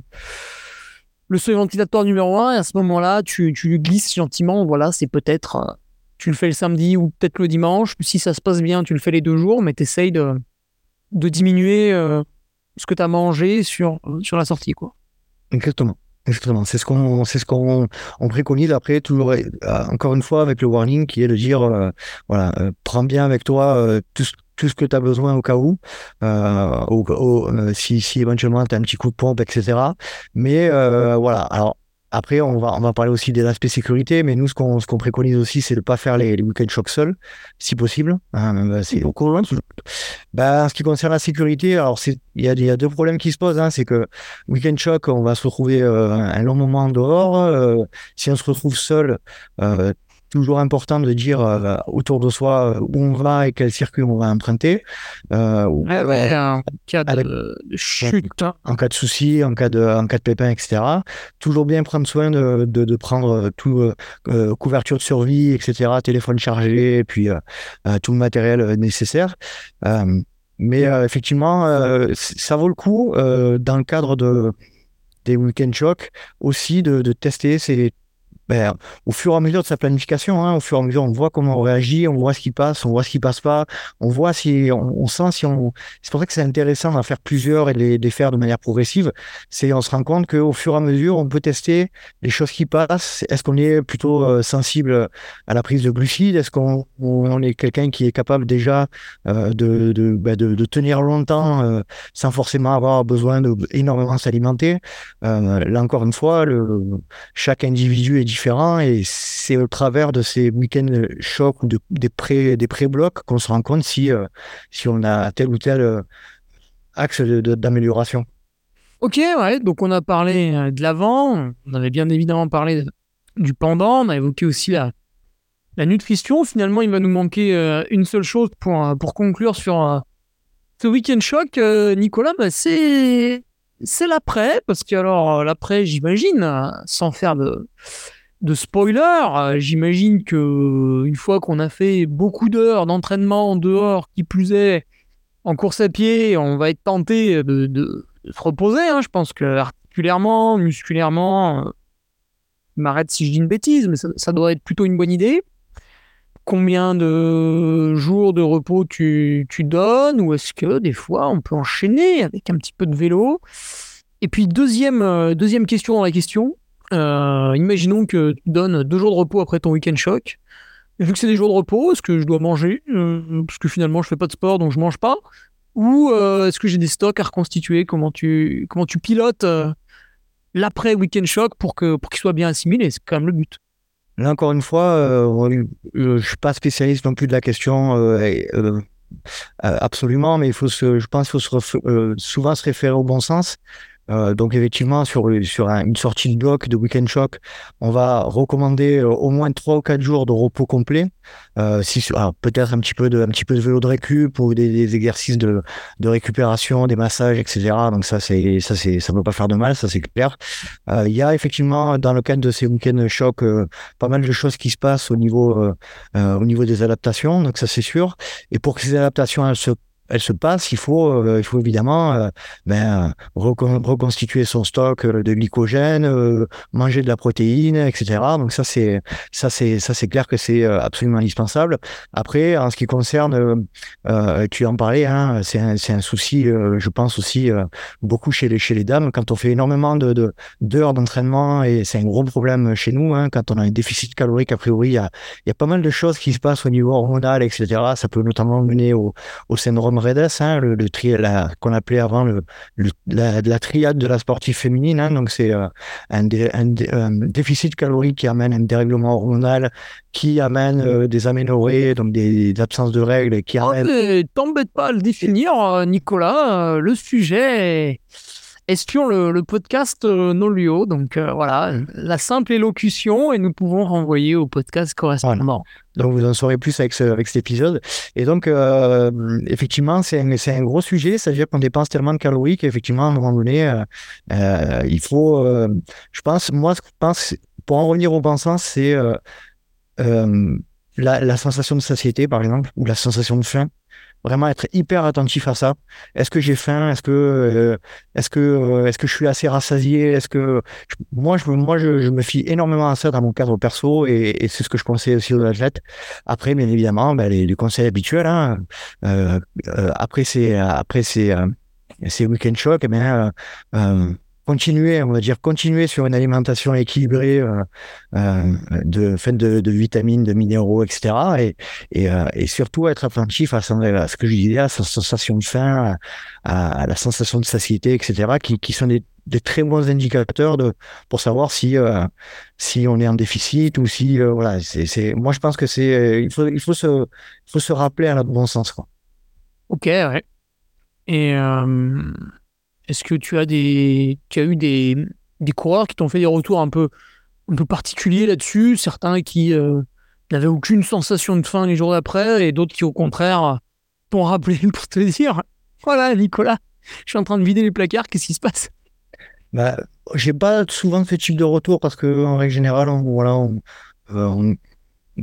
le seuil ventilatoire numéro 1, et à ce moment-là, tu, tu lui glisses gentiment, voilà, c'est peut-être, tu le fais le samedi ou peut-être le dimanche, si ça se passe bien, tu le fais les deux jours, mais tu essayes de, de diminuer ce que tu as mangé sur, sur la sortie. Quoi. Exactement. Exactement. C'est ce qu'on, c'est ce qu'on on préconise après, toujours, euh, encore une fois, avec le warning qui est de dire, euh, voilà, euh, prends bien avec toi tout, tout, ce que tu as besoin au cas où, si, si éventuellement tu as un petit coup de pompe, etc. Mais voilà. Après, on va, on va parler aussi des aspects sécurité, mais nous, ce qu'on ce qu'on préconise aussi, c'est de ne pas faire les, les week-end shocks seuls, si possible. Hein, c'est bah, en ce qui concerne la sécurité, alors il y a, y a deux problèmes qui se posent. Hein, c'est que week-end shock, on va se retrouver euh, un long moment dehors. Euh, si on se retrouve seul, euh, toujours important de dire euh, autour de soi euh, où on va et quel circuit on va emprunter. Euh, en cas de, chute. Hein. En cas de souci, en cas de, en cas de pépin, etc. Toujours bien prendre soin de, de, prendre tout, couverture de survie, etc., téléphone chargé, et puis tout le matériel nécessaire. mais effectivement, ça vaut le coup, dans le cadre de, des week-end shocks, aussi de, de tester ces ben, au fur et à mesure de sa planification, hein, au fur et à mesure, on voit comment on réagit, on voit ce qui passe, on voit ce qui passe pas, on voit si, on, sent si on. C'est pour ça que c'est intéressant d'en faire plusieurs et de les, faire de manière progressive. C'est, on se rend compte qu'au fur et à mesure, on peut tester les choses qui passent. Est-ce qu'on est plutôt euh, sensible à la prise de glucides? Est-ce qu'on on est quelqu'un qui est capable déjà euh, de, ben, de, de, tenir longtemps euh, sans forcément avoir besoin de énormément s'alimenter? Là encore une fois, chaque individu est différent et c'est au travers de ces week-ends chocs ou des pré des pré-blocs qu'on se rend compte si euh, si on a tel ou tel euh, axe d'amélioration. Ok, ouais, donc on a parlé euh, de l'avant, on avait bien évidemment parlé du pendant, on a évoqué aussi la, la nutrition. Finalement, il va nous manquer une seule chose pour, pour conclure sur ce week-end choc. Nicolas, bah, c'est c'est l'après, parce que alors l'après, j'imagine, sans faire de, de spoiler, euh, j'imagine que une fois qu'on a fait beaucoup d'heures d'entraînement dehors, qui plus est, en course à pied, on va être tenté de, se reposer. Hein. Je pense que articulairement, musculairement, m'arrête si je dis une bêtise, mais ça, doit être plutôt une bonne idée. Combien de jours de repos tu, donnes Ou est-ce que des fois on peut enchaîner avec un petit peu de vélo? Et puis deuxième, euh, deuxième question dans la question. Euh, imaginons que tu donnes deux jours de repos après ton week-end choc. vu que c'est des jours de repos, est-ce que je dois manger euh, Parce que finalement je fais pas de sport donc je mange pas? Ou est-ce que j'ai des stocks à reconstituer? Comment tu, comment tu pilotes l'après week-end choc pour que pour qu'il soit bien assimilé? C'est quand même le but. Là encore une fois, euh, euh, je suis pas spécialiste non plus de la question. Euh, absolument, mais il faut je pense qu'il faut souvent se référer au bon sens. Euh, donc effectivement, sur, une sortie de bloc de week-end shock, on va recommander euh, au moins 3 ou 4 jours de repos complet. Euh, peut-être un petit peu de, vélo de récup ou des, exercices de, récupération, des massages, etc. Donc ça, ça, ça peut pas faire de mal, ça c'est clair. Il y a effectivement dans le cadre de ces week-end choc pas mal de choses qui se passent au niveau au niveau des adaptations. Donc ça c'est sûr. Et pour que ces adaptations elles se elle se passe, il faut, euh, il faut évidemment euh, ben, reconstituer son stock euh, de glycogène, manger de la protéine, etc. Donc ça c'est ça c'est ça c'est clair que c'est absolument indispensable. Après, en ce qui concerne, tu en parlais, hein, c'est un, un, souci, je pense aussi beaucoup chez les chez les dames quand on fait énormément de d'heures d'entraînement et c'est un gros problème chez nous hein, quand on a un déficit calorique a priori il y a, y a pas mal de choses qui se passent au niveau hormonal, etc. Ça peut notamment mener au, au syndrome Redes, hein, le, le qu'on appelait avant le, la, la, triade de la sportive féminine. Hein, donc c'est euh, un, déficit calorique qui amène un dérèglement hormonal, qui amène euh, des aménorrhées, donc des, absences de règles, qui oh, amène. T'embête pas à le définir, euh, Nicolas. le sujet. Espion le, le podcast euh, Nolio. Donc voilà, la simple élocution et nous pouvons renvoyer au podcast correspondant. Donc vous en saurez plus avec, avec cet épisode. Et donc euh, effectivement, c'est un, un, gros sujet. C'est-à-dire qu'on dépense tellement de calories qu'effectivement, à un moment donné, euh, euh il faut, euh, je pense, moi, je pense, pour en revenir au bon sens, c'est la, la sensation de satiété, par exemple, ou la sensation de faim vraiment être hyper attentif à ça. Est-ce que j'ai faim? Est-ce que euh, est-ce que euh, est-ce que je suis assez rassasié? Est-ce que moi je moi je, me fie énormément à ça dans mon cadre perso et, c'est ce que je conseille aussi aux athlètes. Après bien évidemment ben, les, conseils habituels. Hein, euh, après c'est après c'est c'est week-end choc, eh bien, continuer, on va dire, continuer sur une alimentation équilibrée euh, euh, de, de, de, vitamines, de minéraux, etc. Et, et, euh, et surtout être attentif à, ce que je disais, à sa sensation de faim, à, la sensation de satiété, etc., qui, qui sont des, des, très bons indicateurs de, pour savoir si, euh, si on est en déficit ou si, euh, voilà, c'est, moi je pense que c'est, il faut, il faut se, il faut se rappeler à la bon sens, quoi. Ok, ouais. Et est-ce que tu as des, tu as eu des, des coureurs qui t'ont fait des retours un peu, un peu particuliers là-dessus, certains qui euh, n'avaient aucune sensation de faim les jours d'après, et d'autres qui au contraire t'ont rappelé pour te dire, voilà Nicolas, je suis en train de vider les placards, qu'est-ce qui se passe bah, j'ai pas souvent ce type de retour parce que en règle générale, voilà, on, euh, on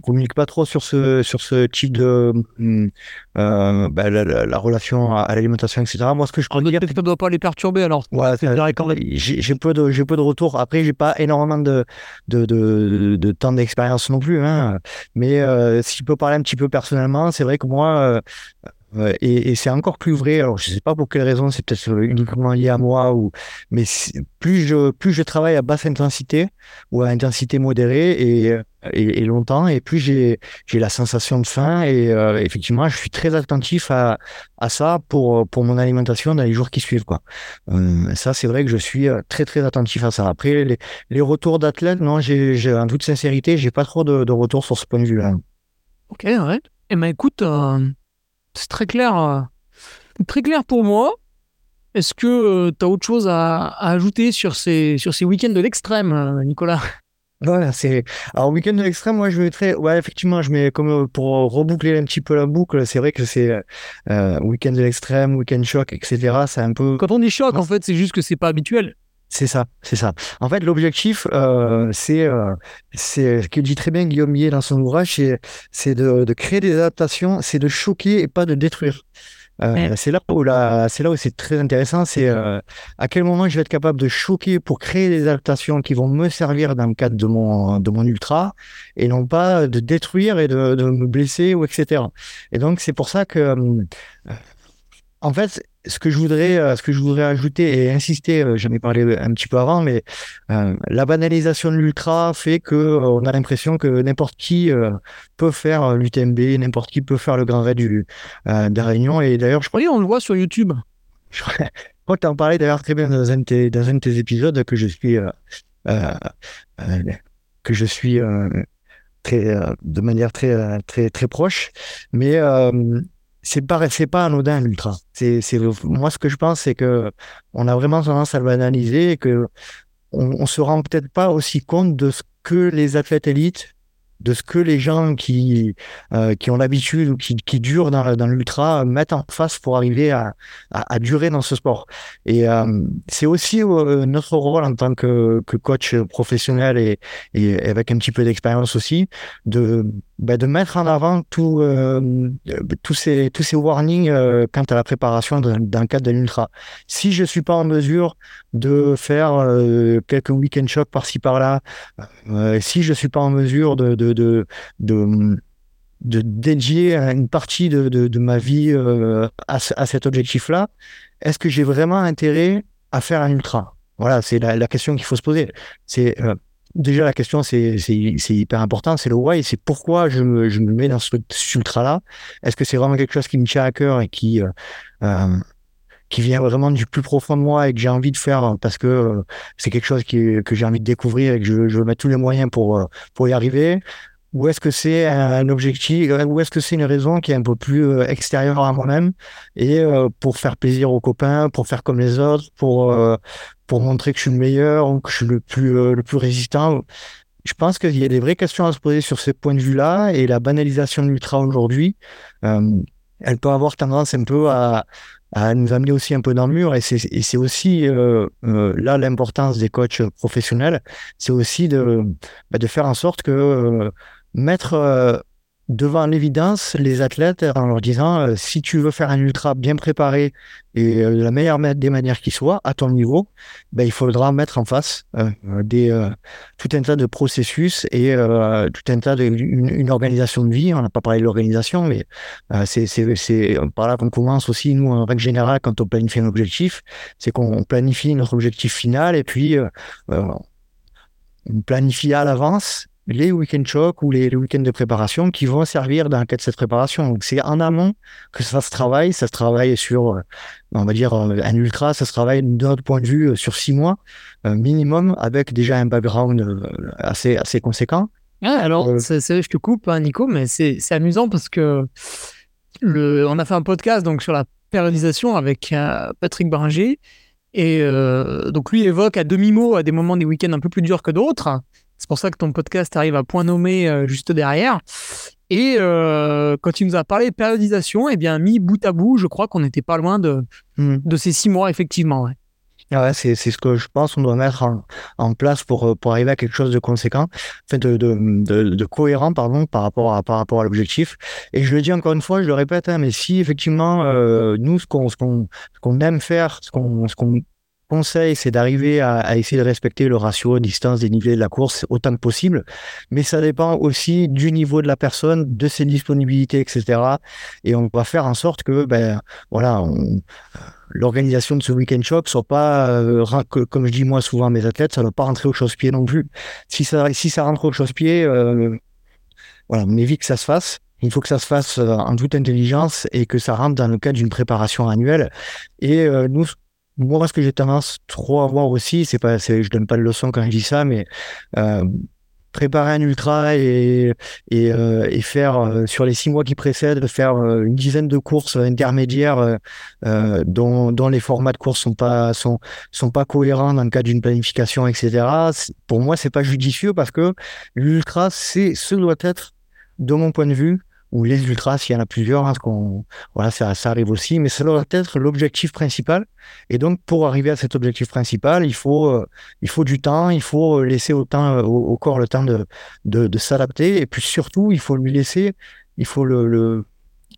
communique pas trop sur ce sur ce type de hum, euh, bah, la, relation à, l'alimentation etc moi ce que je peux dire ça doit pas les perturber alors. Voilà j'ai peu de j'ai peu de retours. Après j'ai pas énormément de de, de, de temps d'expérience non plus hein. mais euh, si je peux parler un petit peu personnellement c'est vrai que moi euh, et, c'est encore plus vrai. Alors, je sais pas pour quelle raison, c'est peut-être uniquement lié à moi, mais plus je plus je travaille à basse intensité ou à intensité modérée et, et, longtemps, et plus j'ai la sensation de faim. Et euh, effectivement, je suis très attentif à à ça pour pour mon alimentation dans les jours qui suivent. Euh, ça, c'est vrai que je suis euh, très très attentif à ça. Après, les, les retours d'athlètes, non, j'ai en toute sincérité, j'ai pas trop de, retours sur ce point de vue-là. Ok, ouais. Eh ben écoute. C'est très clair, euh, très clair pour moi. Est-ce que euh, tu as autre chose à, ajouter sur ces, sur ces week-ends de l'extrême, euh, Nicolas? Voilà, c'est. Alors, week-end de l'extrême, moi, je très Ouais, effectivement, je mets comme pour reboucler un petit peu la boucle, c'est vrai que c'est week-end de l'extrême, week-end choc, etc. C'est un peu. Quand on dit choc, en fait, c'est juste que c'est pas habituel. C'est ça, c'est ça. En fait, l'objectif, euh, c'est euh, c'est ce que dit très bien Guillaume Millet dans son ouvrage, c'est de, de créer des adaptations, c'est de choquer et pas de détruire. Euh, c'est là où la, c'est là où c'est très intéressant, c'est euh, à quel moment je vais être capable de choquer pour créer des adaptations qui vont me servir dans le cadre de mon de mon ultra et non pas de détruire et de, de me blesser ou etc. Et donc c'est pour ça que euh, en fait ce que je voudrais, euh, ce que je voudrais ajouter et insister, euh, j'en ai parlé un petit peu avant, mais euh, la banalisation de l'ultra fait que on a l'impression que n'importe qui peut faire l'UTMB, n'importe qui peut faire le Grand Raid du de Réunion. Et d'ailleurs, je crois on le voit sur YouTube. Je crois que tu en parlais d'ailleurs très bien dans un, de tes, dans un de tes épisodes que je suis que je suis très de manière très très très proche, mais c'est pas c'est pas anodin l'ultra. C'est c'est moi ce que je pense c'est que on a vraiment tendance à le banaliser et que on, on se rend peut-être pas aussi compte de ce que les athlètes élites de ce que les gens qui, euh, qui ont l'habitude ou qui, qui durent dans, dans l'ultra mettent en face pour arriver à, à, à durer dans ce sport. Et euh, c'est aussi euh, notre rôle en tant que, que coach professionnel et, et avec un petit peu d'expérience aussi, de, bah, de mettre en avant tout, tous, ces, tous ces warnings quant à la préparation le cadre de l'ultra. Si je suis pas en mesure de faire quelques week-end shocks par-ci par-là, si je suis pas en mesure de, de de, de, de, dédier une partie de, de, ma vie euh, à, à, cet objectif-là, est-ce que j'ai vraiment intérêt à faire un ultra? Voilà, c'est la, question qu'il faut se poser. C'est euh, déjà la question, c'est hyper important, c'est le why, c'est pourquoi je me, je me mets dans ce, ultra-là. Est-ce que c'est vraiment quelque chose qui me tient à cœur et qui euh, qui vient vraiment du plus profond de moi et que j'ai envie de faire parce que c'est quelque chose que j'ai envie de découvrir et que je, je veux mettre tous les moyens pour, pour y arriver ou est-ce que c'est un objectif, euh, ou est-ce que c'est une raison qui est un peu plus euh, extérieure à moi-même et euh, pour faire plaisir aux copains, pour faire comme les autres, pour pour montrer que je suis le meilleur ou que je suis le plus le plus résistant? Je pense qu'il y a des vraies questions à se poser sur ces points de vue-là et la banalisation de l'ultra aujourd'hui, elle peut avoir tendance un peu à, à nous amener aussi un peu dans le mur. Et c'est aussi là l'importance des coachs professionnels, c'est aussi de, bah, de faire en sorte que mettre euh, devant l'évidence les athlètes en leur disant euh, si tu veux faire un ultra bien préparé et euh, de la meilleure des manières qui soit à ton niveau, ben, il faudra mettre en face des, tout un tas de processus et tout un tas de une, organisation de vie. On n'a pas parlé de l'organisation, mais c'est par là qu'on commence aussi nous en règle générale quand on planifie un objectif, c'est qu'on planifie notre objectif final et puis on planifie à l'avance les week-end chocs ou les, week-ends de préparation qui vont servir dans le cadre de cette préparation. Donc c'est en amont que ça se travaille, ça se travaille sur, euh, on va dire, euh, un ultra, ça se travaille de notre point de vue euh, sur six mois minimum avec déjà un background assez, assez conséquent. alors, c'est, je te coupe, hein, Nico, mais c'est, amusant parce que le, on a fait un podcast donc sur la périodisation avec Patrick Bringer. Et donc lui évoque à demi-mot à des moments des week-ends un peu plus durs que d'autres. C'est pour ça que ton podcast arrive à point nommé euh, juste derrière. Et euh, quand tu nous as parlé de périodisation, eh bien, mis bout à bout, je crois qu'on n'était pas loin de, hmm. de ces six mois, effectivement. Ouais. Ouais, c'est, c'est ce que je pense qu'on doit mettre en, en, place pour, euh, pour arriver à quelque chose de conséquent, enfin de, de, de, de, cohérent pardon, par, rapport à, par rapport à l'objectif. Et je le dis encore une fois, je le répète, hein, mais si effectivement, euh, nous, ce qu'on, ce qu'on, ce qu'on aime faire, ce qu'on, ce qu'on conseil, c'est d'arriver à, essayer de respecter le ratio distance des niveaux de la course autant que possible. Mais ça dépend aussi du niveau de la personne, de ses disponibilités, etc. Et on va faire en sorte que, ben, voilà, l'organisation de ce week-end shop soit pas, euh, comme je dis moi souvent à mes athlètes, ça ne doit pas rentrer au chausse-pied non plus. Si ça, si ça rentre au chausse-pied, euh, voilà, on évite que ça se fasse. Il faut que ça se fasse euh, en toute intelligence et que ça rentre dans le cadre d'une préparation annuelle. Et nous, moi, ce que j'ai tendance trop à voir aussi, c'est pas, je donne pas de leçon quand je dis ça, mais euh, préparer un ultra et, euh, faire euh, sur les six mois qui précèdent, faire une dizaine de courses intermédiaires dont, les formats de course sont pas sont sont pas cohérents dans le cadre d'une planification, etc. Pour moi, c'est pas judicieux parce que l'ultra, c'est ce doit être, de mon point de vue, ou les ultras, s'il y en a plusieurs, hein, qu'on, voilà, ça, ça, arrive aussi, mais ça doit être l'objectif principal. Et donc, pour arriver à cet objectif principal, il faut, euh, il faut du temps, il faut laisser au, temps, euh, au, corps le temps de, de, de s'adapter, et puis surtout, il faut lui laisser, il faut le, le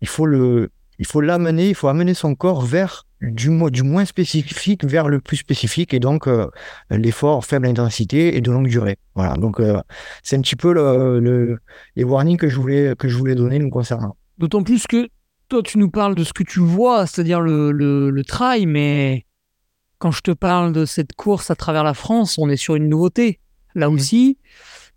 il faut le, il faut l'amener, il faut amener son corps vers du, du moins spécifique vers le plus spécifique et donc euh, l'effort faible intensité et de longue durée. Voilà, donc euh, c'est un petit peu le, les warnings que je voulais, que je voulais donner nous concernant. D'autant plus que toi, tu nous parles de ce que tu vois, c'est-à-dire le, le, le trail, mais quand je te parle de cette course à travers la France, on est sur une nouveauté. Là aussi,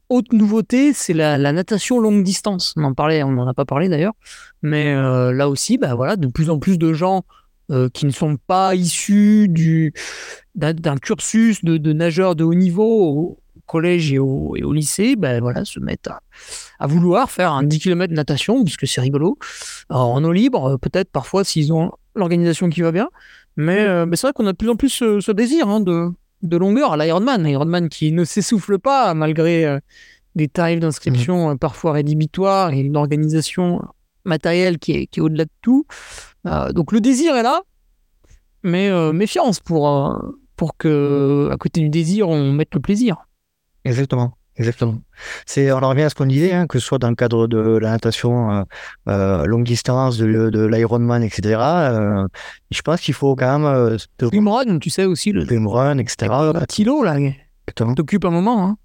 autre nouveauté, c'est la, natation longue distance. On en parlait, on n'en a pas parlé d'ailleurs, mais euh, là aussi, bah voilà, de plus en plus de gens euh, qui ne sont pas issus du d'un cursus de, nageurs de haut niveau au collège et au, et au lycée, bah voilà, se mettent à, vouloir faire un 10 km de natation, puisque c'est rigolo, en eau libre, peut-être parfois s'ils ont l'organisation qui va bien, mais, euh, mais c'est vrai qu'on a de plus en plus ce, désir hein, de, de longueur à l'Ironman. Ironman qui ne s'essouffle pas malgré euh, des tarifs d'inscription mmh. parfois rédhibitoires et une organisation matérielle qui est, qui est au-delà de tout. Euh, donc le désir est là, mais méfiance pour, pour que, à côté du désir, on mette le plaisir. Exactement. Exactement. C'est, on en revient à ce qu'on disait, hein, que ce soit dans le cadre de la natation euh, euh longue distance, de, de l'Ironman, etc. Euh, je pense qu'il faut quand même. Euh, swimrun, tu sais aussi le. Swimrun, etc. Un kilo là. T'occupes un moment. Hein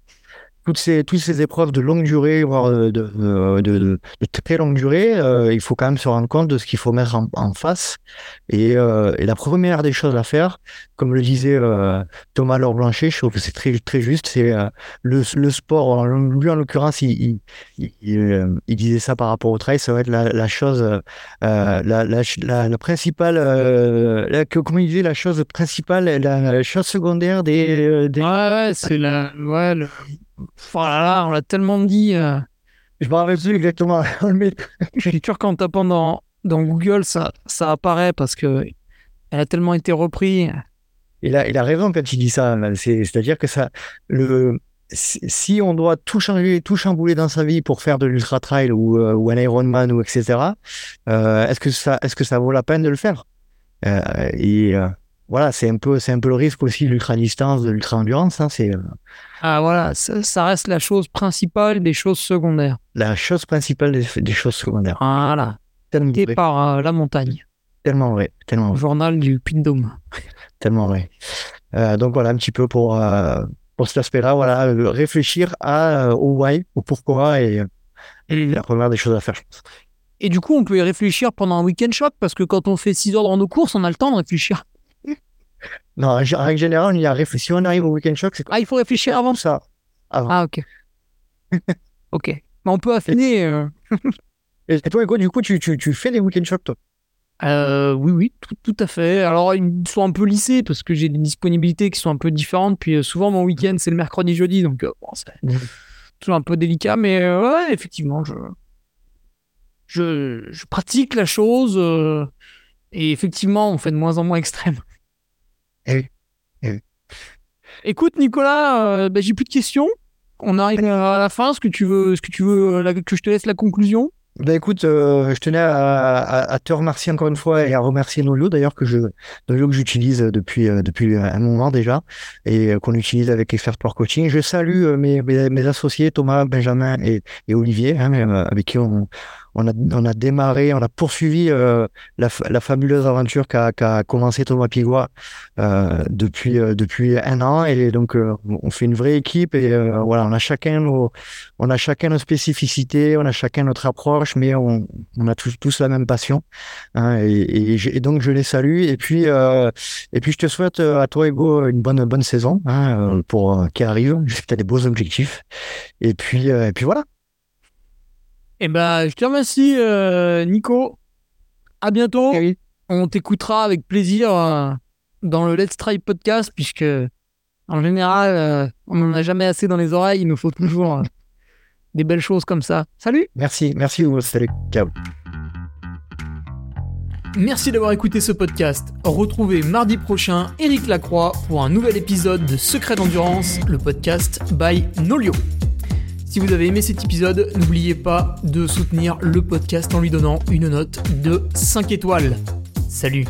toutes ces, toutes ces épreuves de longue durée, voire de, de, de, très longue durée, euh, il faut quand même se rendre compte de ce qu'il faut mettre en, face. Et, euh, et, la première des choses à faire, comme le disait euh, Thomas Laure Blanchet, je trouve que c'est très, très juste, c'est le, le sport. Lui, en l'occurrence, il, il, il, disait ça par rapport au trail, ça va être la, la chose, la, la, la, principale, la, comment il disait, la chose principale, la chose secondaire des. des... Ouais, ouais, c'est la. Ouais, le voilà, on l'a tellement dit. Euh, je me rappelle plus exactement. je suis sûr qu'en tapant dans, dans Google, ça, ça apparaît parce que elle a tellement été reprise. Il a, il a raison quand il dit ça. C'est-à-dire que ça, le, si on doit tout changer, tout chambouler dans sa vie pour faire de l'ultra trail ou, euh, ou un Ironman ou etc. Euh, est-ce que ça, est-ce que ça vaut la peine de le faire? Et voilà, c'est un peu, c'est un peu le risque aussi de l'ultra distance, de l'ultra endurance. Hein, c'est ah voilà, ça, reste la chose principale des choses secondaires. La chose principale des, choses secondaires. Voilà. Tellement par euh, la montagne. Tellement vrai, tellement vrai. Journal du Puy tellement vrai. Euh, donc voilà un petit peu pour euh, pour cet aspect-là, voilà, réfléchir à au why, au pourquoi et, la première des choses à faire, je pense. Et du coup, on peut y réfléchir pendant un week-end choc parce que quand on fait 6 heures dans nos courses, on a le temps de réfléchir. Non, en règle générale, on y arrive. Si on arrive au week-end shock, c'est Ah, il faut réfléchir avant? Ça. Ah, ok. ok. Mais on peut affiner. Euh. Et toi, quoi, du coup, tu, tu, tu fais des week-end shocks, toi? Euh, oui, oui, tout, tout, à fait. Alors, ils sont un peu lissés parce que j'ai des disponibilités qui sont un peu différentes. Puis euh, souvent, mon week-end, c'est le mercredi, jeudi. Donc, bon, c'est toujours un peu délicat. Mais ouais, effectivement, je, je, je, pratique la chose. et effectivement, on fait de moins en moins extrême. Eh eh Écoute, Nicolas, euh, bah, j'ai plus de questions. On arrive à la fin. Est-ce que tu veux, ce que tu veux euh, que je te laisse la conclusion? Ben écoute, euh, je tenais à, te remercier encore une fois et à remercier Nolio d'ailleurs que je Nolio que j'utilise depuis depuis un moment déjà et qu'on utilise avec Expert Sport Coaching. Je salue mes, mes, associés Thomas, Benjamin et, et Olivier hein, avec qui on, on a, on a démarré, on a poursuivi euh, la, la, fabuleuse aventure qu'a qu commencé Thomas Pigois euh, depuis euh, depuis un an. Et donc euh, on fait une vraie équipe et voilà on a chacun nos on a chacun nos spécificités, on a chacun notre approche, mais on, on a tous, tous la même passion hein, et, et, donc je les salue. Et puis et puis je te souhaite à toi Ego une bonne bonne saison hein, pour qui arrive, tu as des beaux objectifs. Et puis et puis voilà. Eh ben, je te remercie, euh, Nico. À bientôt. On t'écoutera avec plaisir euh, dans le Let's Try podcast, puisque en général, euh, on n'en a jamais assez dans les oreilles. Il nous faut toujours des belles choses comme ça. Salut. Merci, merci. Salut. Ciao. Merci d'avoir écouté ce podcast. Retrouvez mardi prochain Eric Lacroix pour un nouvel épisode de Secret d'endurance, le podcast by Nolio. Si vous avez aimé cet épisode, n'oubliez pas de soutenir le podcast en lui donnant une note de 5 étoiles. Salut